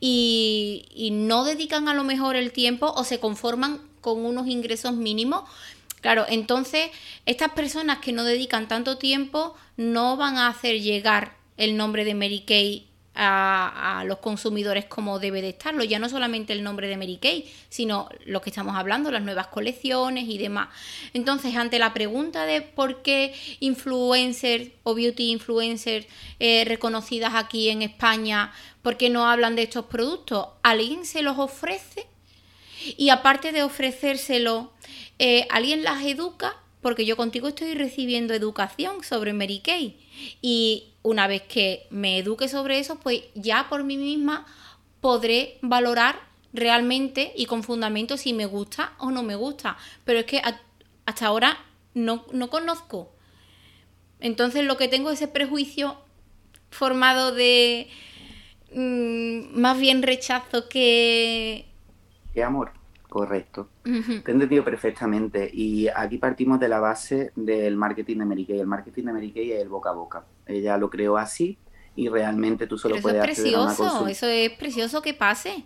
y, no dedican a lo mejor el tiempo o se conforman con unos ingresos mínimos. Claro, entonces estas personas que no dedican tanto tiempo no van a hacer llegar el nombre de Mary Kay a, los consumidores como debe de estarlo. Ya no solamente el nombre de Mary Kay, sino lo que estamos hablando, las nuevas colecciones y demás. Entonces, ante la pregunta de por qué influencers o beauty influencers eh, reconocidas aquí en España, ¿por qué no hablan de estos productos? ¿Alguien se los ofrece? Y aparte de ofrecérselo, eh, ¿alguien las educa? Porque yo contigo estoy recibiendo educación sobre Mary Kay. Y una vez que me eduque sobre eso, pues ya por mí misma podré valorar realmente y con fundamento si me gusta o no me gusta. Pero es que hasta ahora no, conozco. Entonces lo que tengo es ese prejuicio formado de mm, más bien rechazo que... Que amor. Correcto. Te he entendido perfectamente. Y aquí partimos de la base del marketing de Mary Kay. El marketing de Mary Kay es el boca a boca. Ella lo creó así y realmente tú solo puedes es precioso, Eso es precioso que pase.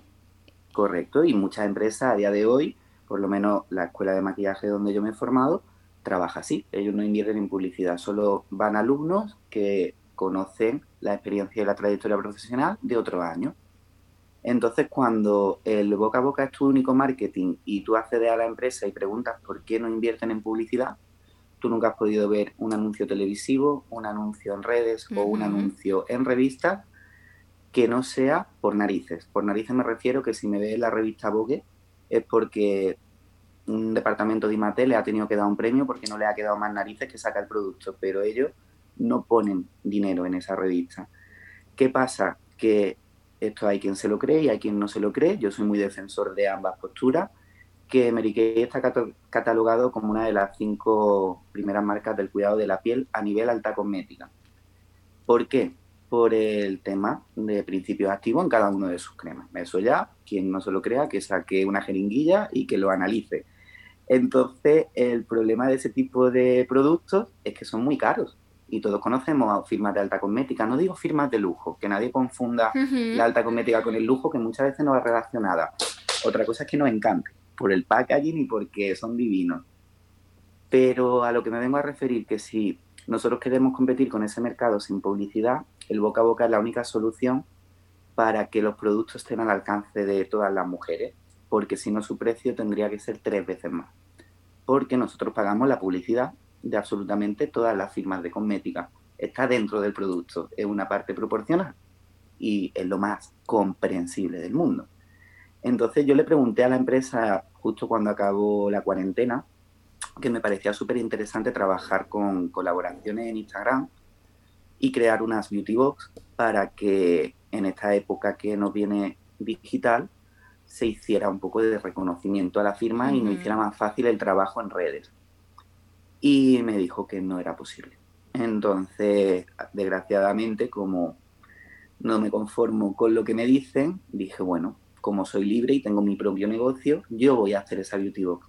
Correcto. Y muchas empresas a día de hoy, por lo menos la escuela de maquillaje donde yo me he formado, trabaja así. Ellos no invierten en publicidad. Solo van alumnos que conocen la experiencia y la trayectoria profesional de otros años. Entonces, cuando el boca a boca es tu único marketing y tú accedes a la empresa y preguntas por qué no invierten en publicidad, tú nunca has podido ver un anuncio televisivo, un anuncio en redes o un anuncio en revistas que no sea por narices. Por narices me refiero que si me ves la revista Vogue es porque un departamento de IMATE le ha tenido que dar un premio porque no le ha quedado más narices que saca el producto, pero ellos no ponen dinero en esa revista. ¿Qué pasa? Que esto hay quien se lo cree y hay quien no se lo cree. Yo soy muy defensor de ambas posturas. Que Mary está catalogado como una de las cinco primeras marcas del cuidado de la piel a nivel alta cosmética. ¿Por qué? Por el tema de principios activos en cada uno de sus cremas. Eso ya, quien no se lo crea, que saque una jeringuilla y que lo analice. Entonces, el problema de ese tipo de productos es que son muy caros y todos conocemos firmas de alta cosmética, no digo firmas de lujo, que nadie confunda la alta cosmética con el lujo, que muchas veces no va relacionada. Otra cosa es que nos encante, por el packaging y porque son divinos. Pero a lo que me vengo a referir, que si nosotros queremos competir con ese mercado sin publicidad, el boca a boca es la única solución para que los productos estén al alcance de todas las mujeres, porque si no su precio tendría que ser tres veces más. Porque nosotros pagamos la publicidad de absolutamente todas las firmas de cosmética. Está dentro del producto, es una parte proporcional y es lo más comprensible del mundo. Entonces yo le pregunté a la empresa justo cuando acabó la cuarentena que me parecía súper interesante trabajar con colaboraciones en Instagram y crear unas beauty box para que en esta época que nos viene digital se hiciera un poco de reconocimiento a la firma y nos hiciera más fácil el trabajo en redes. Y me dijo que no era posible. Entonces, desgraciadamente, como no me conformo con lo que me dicen, dije, bueno, como soy libre y tengo mi propio negocio, yo voy a hacer esa beauty box.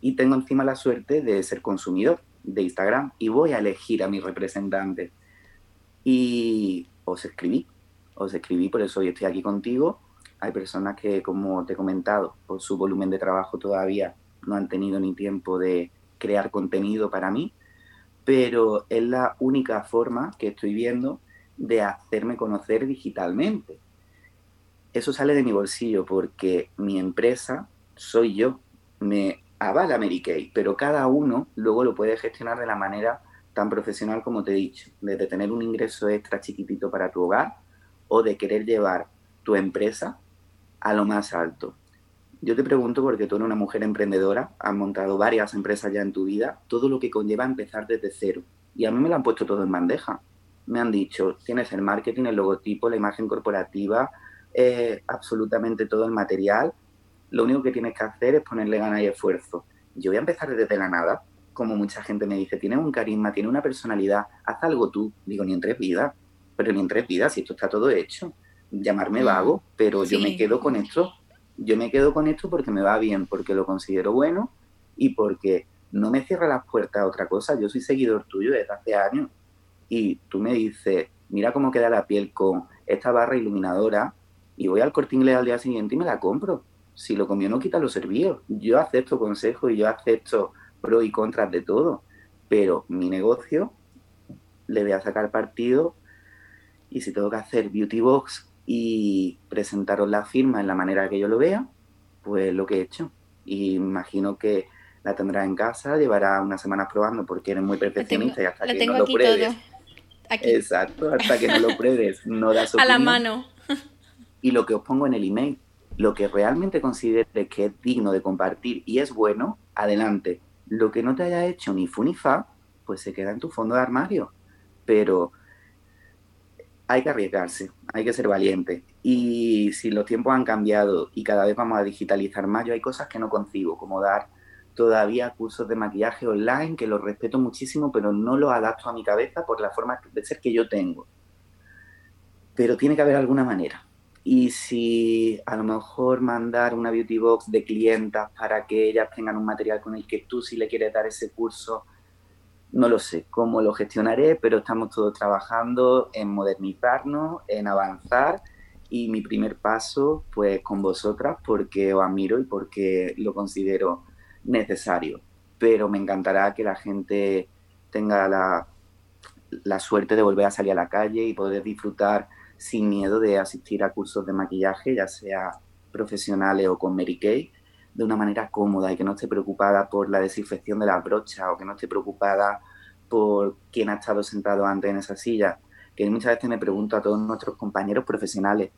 Y tengo encima la suerte de ser consumidor de Instagram y voy a elegir a mi representante. Y os escribí, os escribí, por eso hoy estoy aquí contigo. Hay personas que, como te he comentado, por su volumen de trabajo todavía no han tenido ni tiempo de crear contenido para mí, pero es la única forma que estoy viendo de hacerme conocer digitalmente. Eso sale de mi bolsillo porque mi empresa soy yo, me avala Mary Kay, pero cada uno luego lo puede gestionar de la manera tan profesional como te he dicho, desde tener un ingreso extra chiquitito para tu hogar o de querer llevar tu empresa a lo más alto. Yo te pregunto, porque tú eres una mujer emprendedora, has montado varias empresas ya en tu vida, todo lo que conlleva empezar desde cero. Y a mí me lo han puesto todo en bandeja. Me han dicho, tienes el marketing, el logotipo, la imagen corporativa, eh, absolutamente todo el material. Lo único que tienes que hacer es ponerle ganas y esfuerzo. Yo voy a empezar desde la nada, como mucha gente me dice, tienes un carisma, tienes una personalidad, haz algo tú. Digo, ni en tres vidas pero ni en tres vidas, si esto está todo hecho. Llamarme mm. vago, pero yo me quedo con esto. Yo me quedo con esto porque me va bien, porque lo considero bueno y porque no me cierra las puertas a otra cosa. Yo soy seguidor tuyo desde hace años y tú me dices, mira cómo queda la piel con esta barra iluminadora y voy al corte inglés al día siguiente y me la compro. Si lo comió no quita los servicios. Yo acepto consejos y yo acepto pros y contras de todo, pero mi negocio le voy a sacar partido y si tengo que hacer beauty box y presentaros la firma en la manera que yo lo vea, pues lo que he hecho. Y imagino que la tendrá en casa, llevará unas semanas probando porque eres muy perfeccionista y hasta que no lo pruebes. Exacto, hasta que no lo pruebes, no das (laughs) opinión. A la mano. y lo que os pongo en el email, lo que realmente considere que es digno de compartir y es bueno, adelante. Lo que no te haya hecho ni fu ni fa, pues se queda en tu fondo de armario. Pero hay que arriesgarse, hay que ser valiente. Y si los tiempos han cambiado y cada vez vamos a digitalizar más, yo hay cosas que no concibo, como dar todavía cursos de maquillaje online, que los respeto muchísimo, pero no los adapto a mi cabeza por la forma de ser que yo tengo. Pero tiene que haber alguna manera. Y si a lo mejor mandar una beauty box de clientas para que ellas tengan un material con el que tú si le quieres dar ese curso, no lo sé cómo lo gestionaré, pero estamos todos trabajando en modernizarnos, en avanzar y mi primer paso pues con vosotras porque os admiro y porque lo considero necesario. Pero me encantará que la gente tenga la, la suerte de volver a salir a la calle y poder disfrutar sin miedo de asistir a cursos de maquillaje, ya sea profesionales o con Mary Kay, de una manera cómoda y que no esté preocupada por la desinfección de la brocha o que no esté preocupada por quién ha estado sentado antes en esa silla. Que muchas veces me pregunto a todos nuestros compañeros profesionales,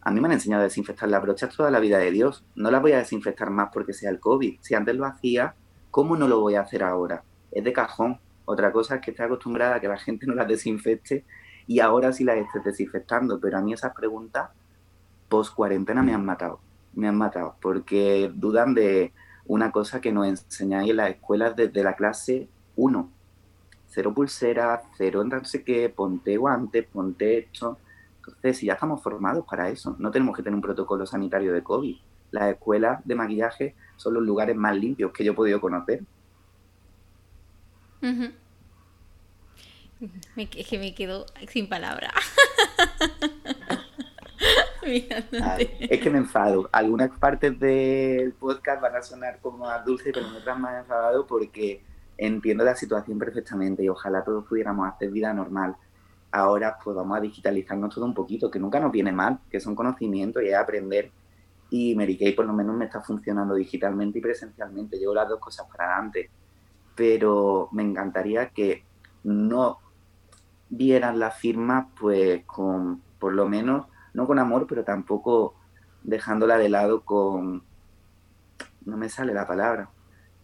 a mí me han enseñado a desinfectar las brochas toda la vida de Dios. No las voy a desinfectar más porque sea el COVID. Si antes lo hacía, ¿cómo no lo voy a hacer ahora? Es de cajón. Otra cosa es que esté acostumbrada a que la gente (laughs) no las desinfecte y ahora sí las esté desinfectando. Pero a mí esas preguntas post cuarentena me han matado me han matado, porque dudan de una cosa que nos enseñáis en las escuelas desde la clase 1. Cero pulsera, cero sé qué, ponte guantes, ponte esto. Entonces, si ya estamos formados para eso, no tenemos que tener un protocolo sanitario de COVID. Las escuelas de maquillaje son los lugares más limpios que yo he podido conocer. Es que me quedo sin (laughs) palabras. es que me enfado. Algunas partes del podcast van a sonar como más dulces, pero en otras más enfadado porque entiendo la situación perfectamente y ojalá todos pudiéramos hacer vida normal. Ahora pues vamos a digitalizarnos todo un poquito, que nunca nos viene mal, que son conocimientos y es aprender. Y Mary Kay por lo menos me está funcionando digitalmente y presencialmente. Llevo las dos cosas para adelante. Pero me encantaría que no vieran la firma pues con por lo menos no con amor, pero tampoco dejándola de lado con, no me sale la palabra,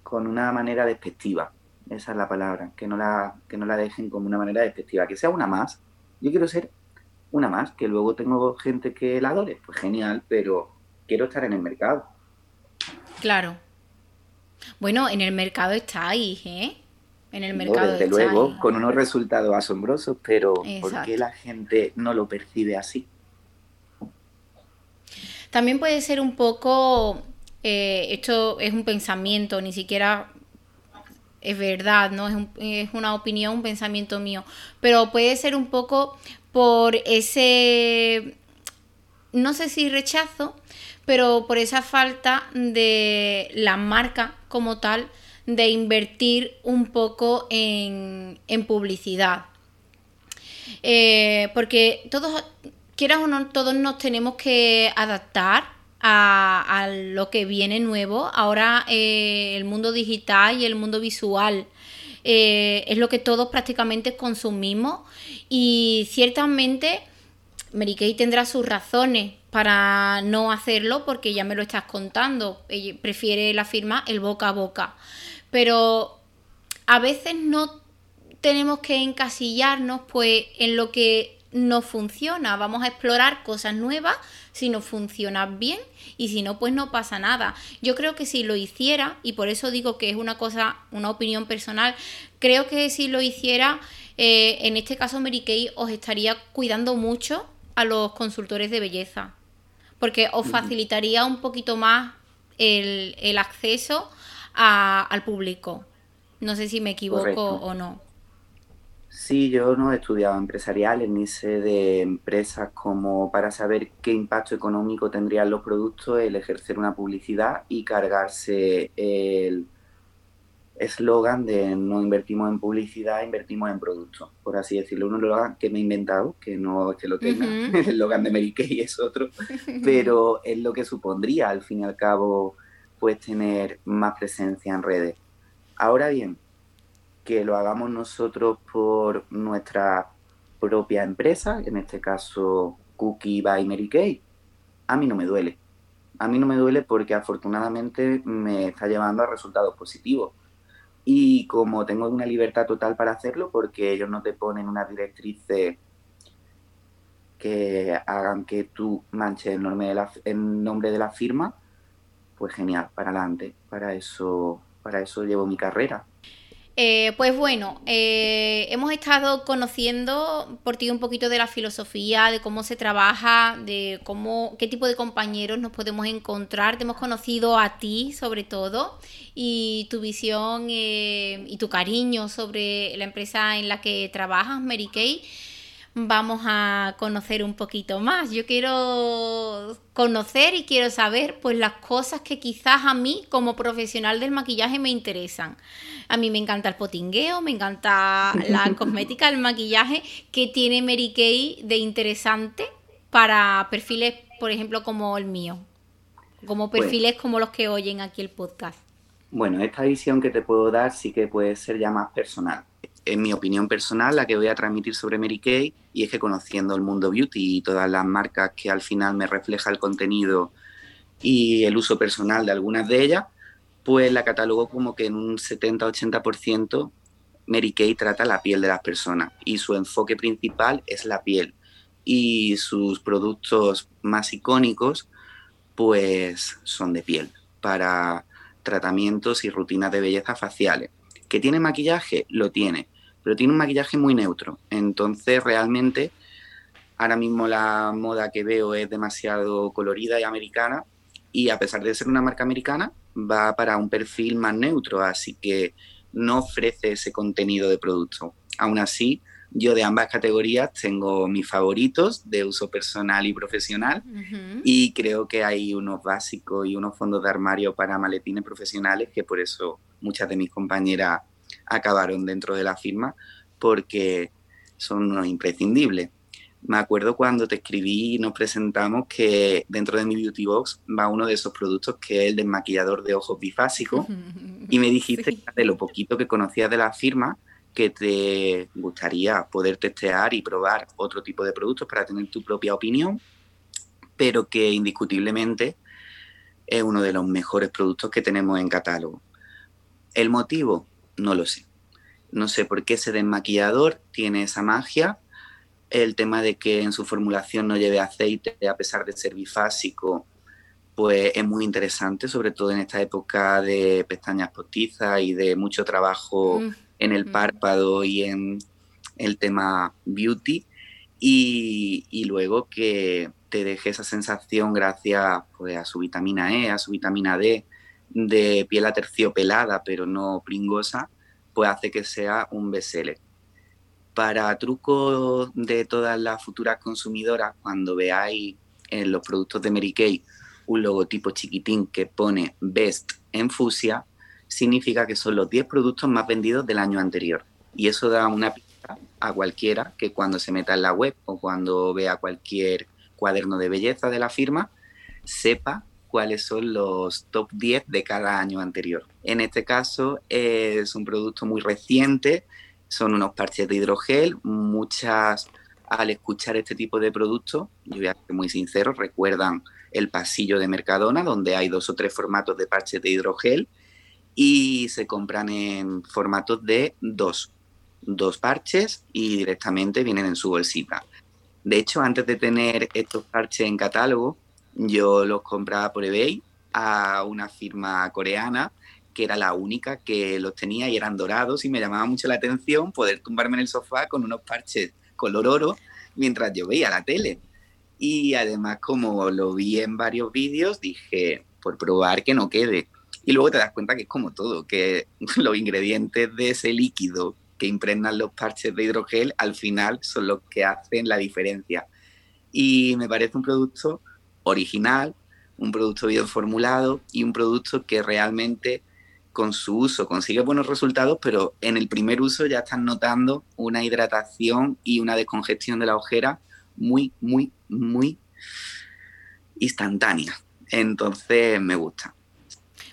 con una manera despectiva. Esa es la palabra, que no la, que no la dejen como una manera despectiva, que sea una más, yo quiero ser una más, que luego tengo gente que la adore, pues genial, pero quiero estar en el mercado. Claro. Bueno, en el mercado estáis, ¿eh? En el mercado. desde luego, con unos resultados asombrosos, pero ¿por qué la gente no lo percibe así? También puede ser un poco, eh, esto es un pensamiento, ni siquiera es verdad, ¿no? Es, es, una opinión, un pensamiento mío, pero puede ser un poco por ese, no sé si rechazo, pero por esa falta de la marca como tal de invertir un poco en, publicidad. Eh, porque todos, quieras o no, todos nos tenemos que adaptar a, lo que viene nuevo. Ahora eh, el mundo digital y el mundo visual eh, es lo que todos prácticamente consumimos y ciertamente Mary Kay tendrá sus razones para no hacerlo porque ya me lo estás contando. Ella prefiere la firma el boca a boca. Pero a veces no tenemos que encasillarnos pues en lo que no funciona. Vamos a explorar cosas nuevas si nos funciona bien y si no, pues no pasa nada. Yo creo que si lo hiciera, y por eso digo que es una cosa, una opinión personal, creo que si lo hiciera, eh, en este caso Mary Kay os estaría cuidando mucho a los consultores de belleza, porque os facilitaría un poquito más el, el acceso al público. No sé si me equivoco o no. Sí, yo no he estudiado empresariales ni sé de empresas como para saber qué impacto económico tendrían los productos el ejercer una publicidad y cargarse el eslogan de no invertimos en publicidad, invertimos en productos, por así decirlo. Un eslogan que me he inventado, que no es que lo tenga, (laughs) el eslogan de Mary Kay es otro, (laughs) pero es lo que supondría al fin y al cabo pues tener más presencia en redes. Ahora bien, que lo hagamos nosotros por nuestra propia empresa, en este caso Cookie by Mary Kay, a mí no me duele. A mí no me duele porque afortunadamente me está llevando a resultados positivos. Y como tengo una libertad total para hacerlo, porque ellos no te ponen una directriz que hagan que tú manches el nombre de la, el nombre de la firma, pues genial, para adelante. Para eso, para eso llevo mi carrera. Eh, pues bueno, eh, hemos estado conociendo por ti un poquito de la filosofía, de cómo se trabaja, de cómo, qué tipo de compañeros nos podemos encontrar. Te hemos conocido a ti sobre todo y tu visión eh, y tu cariño sobre la empresa en la que trabajas, Mary Kay vamos a conocer un poquito más. Yo quiero conocer y quiero saber pues las cosas que quizás a mí como profesional del maquillaje me interesan. A mí me encanta el potingueo, me encanta la (laughs) cosmética, el maquillaje que tiene Mary Kay de interesante para perfiles, por ejemplo, como el mío. Como pues perfiles como los que oyen aquí el podcast. Bueno, esta visión que te puedo dar sí que puede ser ya más personal en mi opinión personal, la que voy a transmitir sobre Mary Kay, y es que conociendo el mundo beauty y todas las marcas que al final me refleja el contenido y el uso personal de algunas de ellas, pues la catalogo como que en un 70-80% Mary Kay trata la piel de las personas y su enfoque principal es la piel y sus productos más icónicos pues son de piel para tratamientos y rutinas de belleza faciales. ¿Que tiene maquillaje? Lo tiene pero tiene un maquillaje muy neutro. Entonces, realmente, ahora mismo la moda que veo es demasiado colorida y americana, y a pesar de ser una marca americana, va para un perfil más neutro, así que no ofrece ese contenido de producto. Aún así, yo de ambas categorías tengo mis favoritos de uso personal y profesional y creo que hay unos básicos y unos fondos de armario para maletines profesionales que por eso muchas de mis compañeras acabaron dentro de la firma porque son unos imprescindibles. Me acuerdo cuando te escribí y nos presentamos que dentro de mi beauty box va uno de esos productos que es el desmaquillador de ojos bifásico (laughs) y me dijiste de lo poquito que conocías de la firma que te gustaría poder testear y probar otro tipo de productos para tener tu propia opinión, pero que indiscutiblemente es uno de los mejores productos que tenemos en catálogo. El motivo, no lo sé. No sé por qué ese desmaquillador tiene esa magia el tema de que en su formulación no lleve aceite a pesar de ser bifásico, pues es muy interesante, sobre todo en esta época de pestañas postizas y de mucho trabajo mm, en el mm. párpado y en el tema beauty. Y, luego que te deje esa sensación gracias pues, a su vitamina E, a su vitamina D, de piel aterciopelada pero no pringosa, pues hace que sea un bestseller. Para trucos de todas las futuras consumidoras, cuando veáis en los productos de Mary Kay un logotipo chiquitín que pone Best en fusia, significa que son los 10 productos más vendidos del año anterior. Y eso da una pista a cualquiera que cuando se meta en la web o cuando vea cualquier cuaderno de belleza de la firma, sepa cuáles son los top 10 de cada año anterior. En este caso es un producto muy reciente, son unos parches de hidrogel, muchas al escuchar este tipo de productos, yo voy a ser muy sincero, recuerdan el pasillo de Mercadona, donde hay dos o tres formatos de parches de hidrogel y se compran en formatos de dos, dos parches y directamente vienen en su bolsita. De hecho, antes de tener estos parches en catálogo, yo los compraba por eBay a una firma coreana que era la única que los tenía y eran dorados y me llamaba mucho la atención poder tumbarme en el sofá con unos parches color oro mientras yo veía la tele. Y además, como lo vi en varios vídeos, dije, por probar que no quede. Y luego te das cuenta que es como todo, que (laughs) los ingredientes de ese líquido que impregnan los parches de hidrogel al final son los que hacen la diferencia. Y me parece un producto original, un producto bien formulado y un producto que realmente con su uso consigue buenos resultados, pero en el primer uso ya están notando una hidratación y una descongestión de la ojera muy, muy, muy instantánea. Entonces me gusta.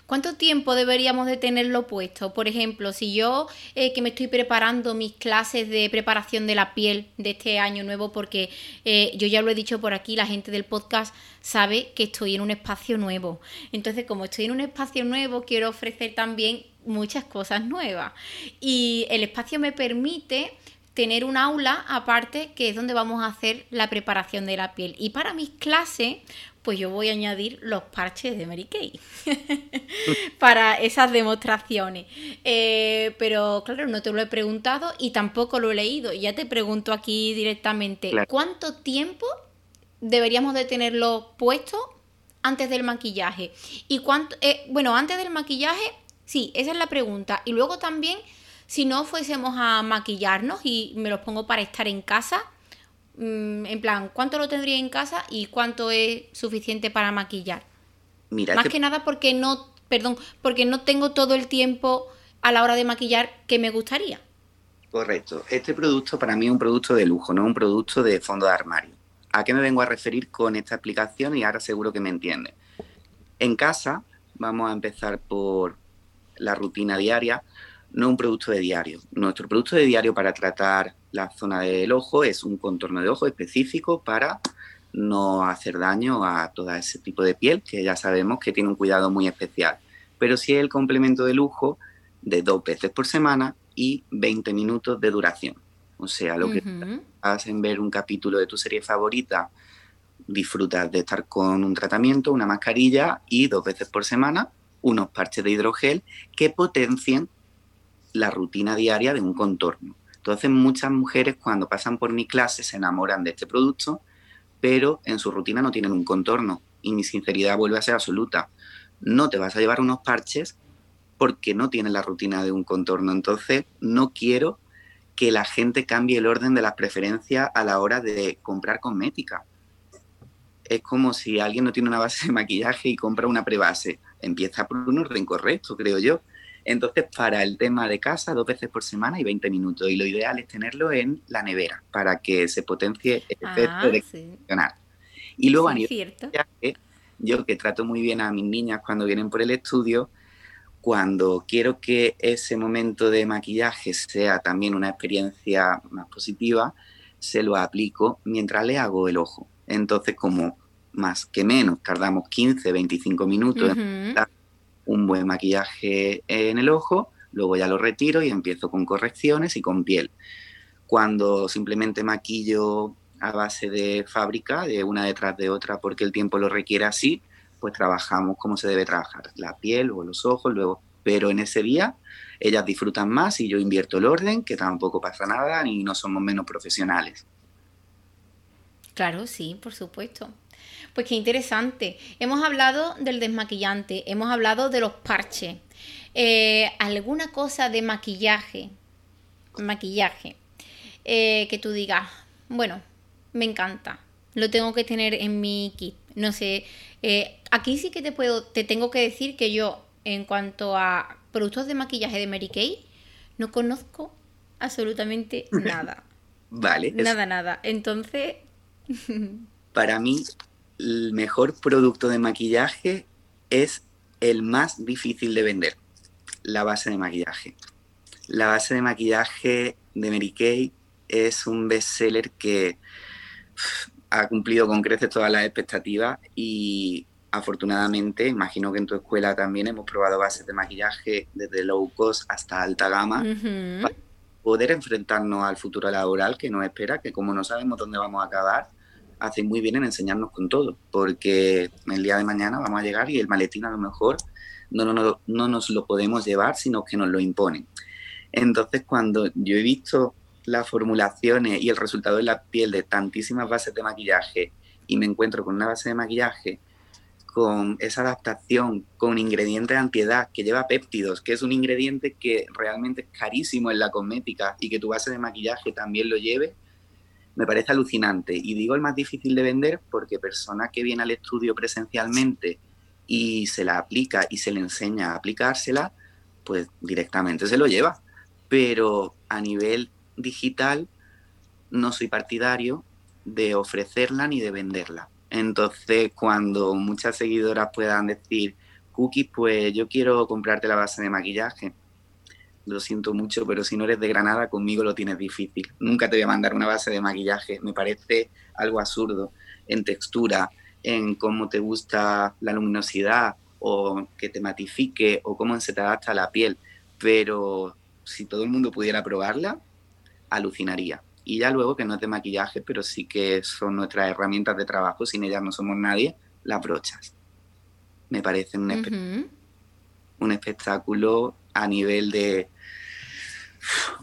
¿Cuánto tiempo deberíamos de tenerlo puesto? Por ejemplo, si yo eh, que me estoy preparando mis clases de preparación de la piel de este año nuevo, porque eh, yo ya lo he dicho por aquí, la gente del podcast sabe que estoy en un espacio nuevo. Entonces, como estoy en un espacio nuevo, quiero ofrecer también muchas cosas nuevas. Y el espacio me permite tener un aula aparte que es donde vamos a hacer la preparación de la piel. Y para mis clases, pues yo voy a añadir los parches de Mary Kay (laughs) para esas demostraciones. Eh, pero claro, no te lo he preguntado y tampoco lo he leído. Ya te pregunto aquí directamente, ¿cuánto tiempo deberíamos de tenerlo puesto antes del maquillaje? Y cuánto, eh, bueno, antes del maquillaje, sí, esa es la pregunta. Y luego también, si no fuésemos a maquillarnos y me los pongo para estar en casa, en plan, ¿cuánto lo tendría en casa y cuánto es suficiente para maquillar? Mira, Más que nada porque no, perdón, porque no tengo todo el tiempo a la hora de maquillar que me gustaría. Correcto. Este producto para mí es un producto de lujo, no un producto de fondo de armario. ¿A qué me vengo a referir con esta explicación? Y ahora seguro que me entiende. En casa, vamos a empezar por la rutina diaria, no un producto de diario. Nuestro producto de diario para tratar la zona del ojo es un contorno de ojo específico para no hacer daño a todo ese tipo de piel, que ya sabemos que tiene un cuidado muy especial. Pero sí es el complemento de lujo de dos veces por semana y 20 minutos de duración. O sea, lo que hacen ver un capítulo de tu serie favorita, disfrutas de estar con un tratamiento, una mascarilla y dos veces por semana unos parches de hidrogel que potencien la rutina diaria de un contorno. Entonces muchas mujeres cuando pasan por mi clase se enamoran de este producto, pero en su rutina no tienen un contorno y mi sinceridad vuelve a ser absoluta. No te vas a llevar unos parches porque no tienes la rutina de un contorno. Entonces no quiero que la gente cambie el orden de las preferencias a la hora de comprar cosmética. Es como si alguien no tiene una base de maquillaje y compra una prebase. Empieza por un orden correcto, creo yo. Entonces, para el tema de casa, dos veces por semana y 20 minutos. Y lo ideal es tenerlo en la nevera para que se potencie el ah, efecto de funcionar. Y luego a nivel yo que trato muy bien a mis niñas cuando vienen por el estudio, cuando quiero que ese momento de maquillaje sea también una experiencia más positiva, se lo aplico mientras le hago el ojo. Entonces, como más que menos, tardamos 15, 25 minutos en un buen maquillaje en el ojo, luego ya lo retiro y empiezo con correcciones y con piel. Cuando simplemente maquillo a base de fábrica, de una detrás de otra, porque el tiempo lo requiere así, pues trabajamos como se debe trabajar, la piel o los ojos, luego, pero en ese día ellas disfrutan más y yo invierto el orden, que tampoco pasa nada, ni no somos menos profesionales. Claro, sí, por supuesto. Pues qué interesante. Hemos hablado del desmaquillante, hemos hablado de los parches. Eh, ¿Alguna cosa de maquillaje? Maquillaje. Eh, que tú digas, bueno, me encanta. Lo tengo que tener en mi kit. No sé. Eh, aquí sí que te puedo, te tengo que decir que yo, en cuanto a productos de maquillaje de Mary Kay, no conozco absolutamente (laughs) nada. vale. Nada, nada. Entonces. (laughs) Para mí, el mejor producto de maquillaje es el más difícil de vender. La base de maquillaje. La base de maquillaje de Mary Kay es un bestseller que ha cumplido con creces todas las expectativas y afortunadamente, imagino que en tu escuela también hemos probado bases de maquillaje desde low cost hasta alta gama para poder enfrentarnos al futuro laboral que nos espera, que como no sabemos dónde vamos a acabar, hace muy bien en enseñarnos con todo, porque el día de mañana vamos a llegar y el maletín a lo mejor no, no, no nos lo podemos llevar, sino que nos lo imponen. Entonces, cuando yo he visto las formulaciones y el resultado en la piel de tantísimas bases de maquillaje y me encuentro con una base de maquillaje con esa adaptación con ingredientes antiedad que lleva péptidos, que es un ingrediente que realmente es carísimo en la cosmética y que tu base de maquillaje también lo lleve, me parece alucinante. Y digo el más difícil de vender porque persona que viene al estudio presencialmente y se la aplica y se le enseña a aplicársela, pues directamente se lo lleva. Pero a nivel digital no soy partidario de ofrecerla ni de venderla. Entonces, cuando muchas seguidoras puedan decir, Cookies, pues yo quiero comprarte la base de maquillaje, lo siento mucho, pero si no eres de Granada, conmigo lo tienes difícil. Nunca te voy a mandar una base de maquillaje, me parece algo absurdo en textura, en cómo te gusta la luminosidad o que te matifique o cómo se te adapta a la piel. Pero si todo el mundo pudiera probarla, alucinaría. Y ya luego que no es de maquillaje, pero sí que son nuestras herramientas de trabajo, sin ellas no somos nadie, las brochas. Me parecen un, un espectáculo a nivel de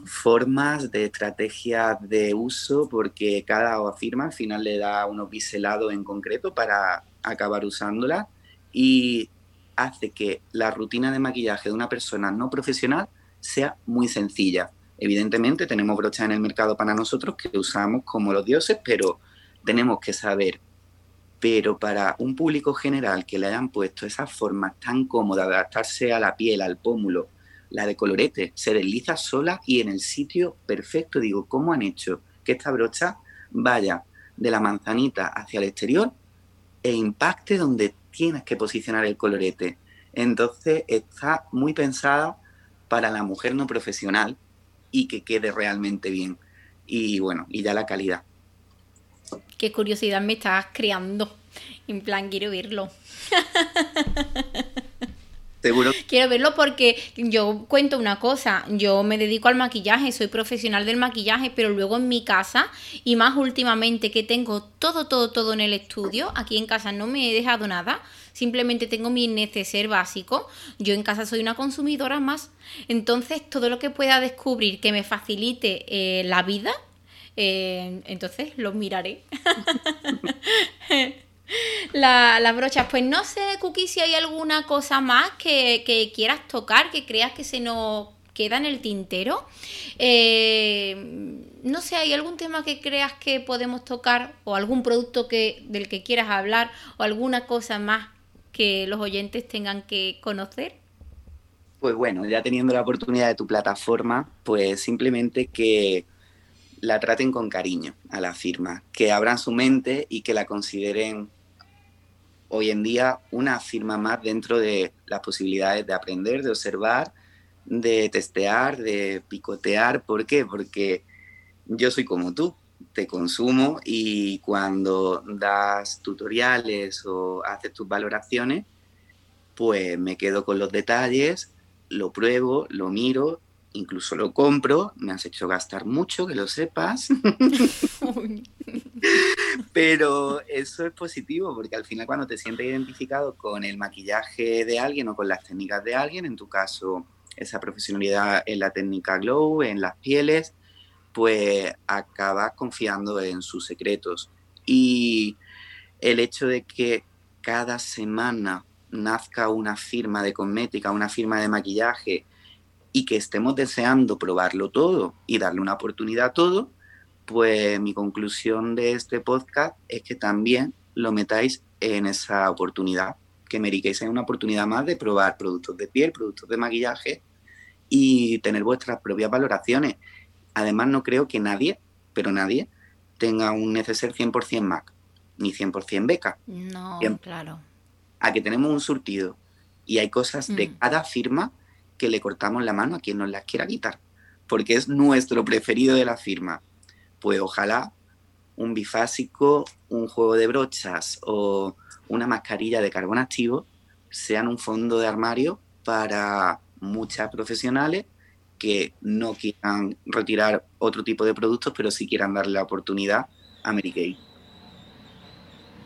formas, de estrategias de uso, porque cada firma al final le da unos biselados en concreto para acabar usándola y hace que la rutina de maquillaje de una persona no profesional sea muy sencilla. Evidentemente tenemos brochas en el mercado para nosotros que usamos como los dioses, pero tenemos que saber. Pero para un público general que le hayan puesto esas formas tan cómodas de adaptarse a la piel, al pómulo, la de colorete, se desliza sola y en el sitio perfecto. Digo, ¿cómo han hecho que esta brocha vaya de la manzanita hacia el exterior e impacte donde tienes que posicionar el colorete? Entonces está muy pensada para la mujer no profesional y que quede realmente bien. Y bueno, y ya la calidad. Qué curiosidad me estás creando. En plan, quiero verlo. (laughs) Seguro. Quiero verlo porque yo cuento una cosa, yo me dedico al maquillaje, soy profesional del maquillaje, pero luego en mi casa y más últimamente que tengo todo, todo, todo en el estudio, aquí en casa no me he dejado nada, simplemente tengo mi neceser básico, yo en casa soy una consumidora más, entonces todo lo que pueda descubrir que me facilite eh, la vida, eh, entonces lo miraré. (laughs) las brochas. Pues no sé, Cookie, si hay alguna cosa más que, quieras tocar, que creas que se nos queda en el tintero. Eh, no sé, ¿hay algún tema que creas que podemos tocar o algún producto que, del que quieras hablar o alguna cosa más que los oyentes tengan que conocer? Pues bueno, ya teniendo la oportunidad de tu plataforma, pues simplemente que la traten con cariño a la firma, que abran su mente y que la consideren hoy en día una firma más dentro de las posibilidades de aprender, de observar, de testear, de picotear. ¿Por qué? Porque yo soy como tú, te consumo y cuando das tutoriales o haces tus valoraciones, pues me quedo con los detalles, lo pruebo, lo miro incluso lo compro, me has hecho gastar mucho, que lo sepas. (laughs) Pero eso es positivo porque al final cuando te sientes identificado con el maquillaje de alguien o con las técnicas de alguien, en tu caso esa profesionalidad en la técnica glow, en las pieles, pues acabas confiando en sus secretos. Y el hecho de que cada semana nazca una firma de cosmética, una firma de maquillaje y que estemos deseando probarlo todo y darle una oportunidad a todo, pues mi conclusión de este podcast es que también lo metáis en esa oportunidad, que me en una oportunidad más de probar productos de piel, productos de maquillaje y tener vuestras propias valoraciones. Además, no creo que nadie, pero nadie, tenga un neceser 100% Mac, ni 100% beca. No, claro. A que tenemos un surtido y hay cosas de mm. cada firma que le cortamos la mano a quien nos las quiera quitar, porque es nuestro preferido de la firma pues ojalá un bifásico, un juego de brochas o una mascarilla de carbón activo sean un fondo de armario para muchas profesionales que no quieran retirar otro tipo de productos, pero sí quieran darle la oportunidad a Mary Kay.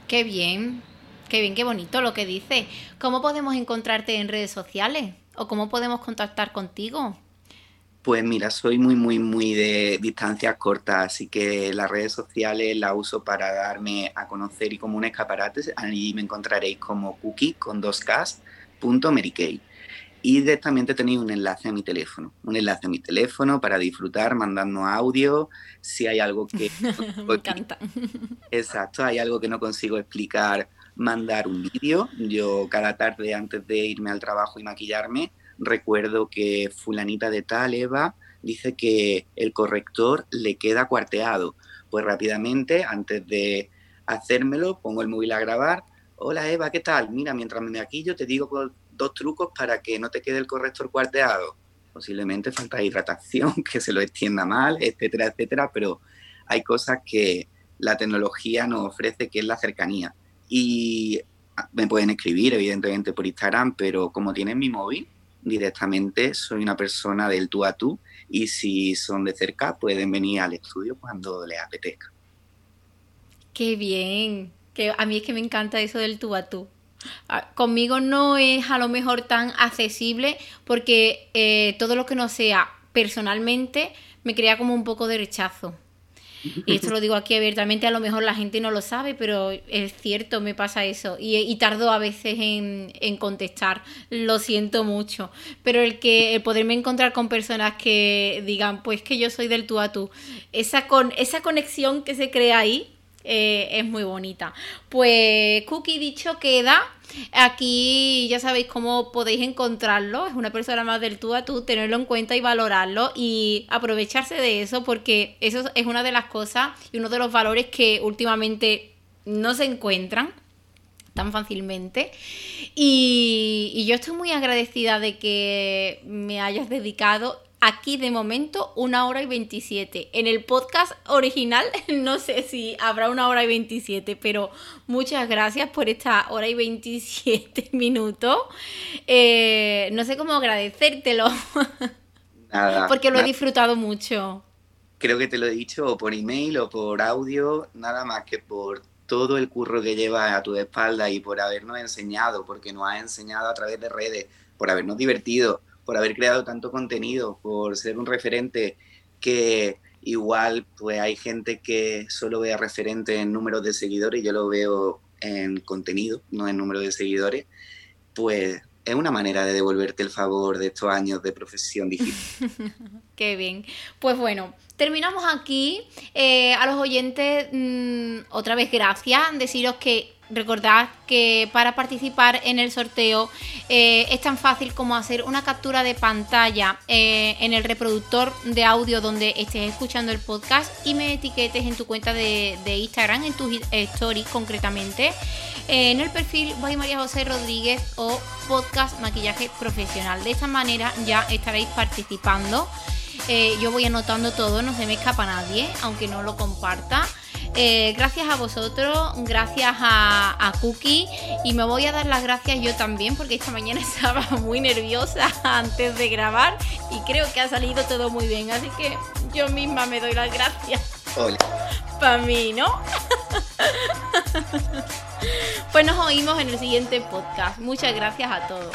Qué bien, qué bien, qué bonito lo que dice. ¿Cómo podemos encontrarte en redes sociales? ¿O cómo podemos contactar contigo? Pues mira, soy muy, muy, muy de distancias cortas, así que las redes sociales las uso para darme a conocer y como un escaparate. Allí me encontraréis como cookie con dos Ks, punto Y directamente tenéis un enlace a mi teléfono, un enlace a mi teléfono para disfrutar, mandando audio. Si hay algo que... (laughs) me encanta. Exacto, hay algo que no consigo explicar, mandar un vídeo. Yo cada tarde antes de irme al trabajo y maquillarme, recuerdo que fulanita de tal, Eva, dice que el corrector le queda cuarteado. Pues rápidamente, antes de hacérmelo, pongo el móvil a grabar. Hola Eva, ¿qué tal? Mira, mientras me maquillo te digo dos trucos para que no te quede el corrector cuarteado. Posiblemente falta hidratación, (laughs) que se lo extienda mal, etcétera, etcétera, pero hay cosas que la tecnología nos ofrece, que es la cercanía. Y me pueden escribir, evidentemente, por Instagram, pero como tienen mi móvil, directamente soy una persona del tú a tú y si son de cerca pueden venir al estudio cuando les apetezca. Qué bien, que a mí es que me encanta eso del tú a tú. Ah, conmigo no es a lo mejor tan accesible porque eh, todo lo que no sea personalmente me crea como un poco de rechazo. Y esto lo digo aquí abiertamente, a lo mejor la gente no lo sabe, pero es cierto, me pasa eso. Y, tardo a veces en, contestar, lo siento mucho. Pero el que el poderme encontrar con personas que digan, pues que yo soy del tú a tú, esa, con, esa conexión que se crea ahí, eh, es muy bonita. Pues Cookie dicho queda. Aquí ya sabéis cómo podéis encontrarlo. Es una persona más del tú a tú, tenerlo en cuenta y valorarlo y aprovecharse de eso porque eso es una de las cosas y uno de los valores que últimamente no se encuentran tan fácilmente. Y, y, yo estoy muy agradecida de que me hayas dedicado Aquí de momento una hora y 27. En el podcast original (laughs) no sé si habrá una hora y 27, pero muchas gracias por esta hora y 27 (laughs) minutos. Eh, no sé cómo agradecértelo. (laughs) Nada. Porque lo he disfrutado mucho. Creo que te lo he dicho o por email o por audio, nada más que por todo el curro que llevas a tu espalda y por habernos enseñado, porque nos has enseñado a través de redes, por habernos divertido por haber creado tanto contenido, por ser un referente que igual pues hay gente que solo vea referente en números de seguidores, yo lo veo en contenido, no en número de seguidores, pues es una manera de devolverte el favor de estos años de profesión digital. (laughs) Qué bien. Pues bueno, terminamos aquí. Eh, a los oyentes, mm, otra vez gracias. Deciros que Recordad que para participar en el sorteo eh, es tan fácil como hacer una captura de pantalla eh, en el reproductor de audio donde estés escuchando el podcast y me etiquetes en tu cuenta de, Instagram, en tus stories concretamente, eh, en el perfil by María José Rodríguez o podcast maquillaje profesional. De esta manera ya estaréis participando. yo voy anotando todo, no se me escapa nadie, aunque no lo comparta. Eh, gracias a vosotros, gracias a, a Cookie y me voy a dar las gracias yo también porque esta mañana (laughs) estaba muy nerviosa antes de grabar y creo que ha salido todo muy bien, así que yo misma me doy las gracias. Hola. Para mí, ¿no? pues nos oímos en el siguiente podcast. Muchas gracias a todos.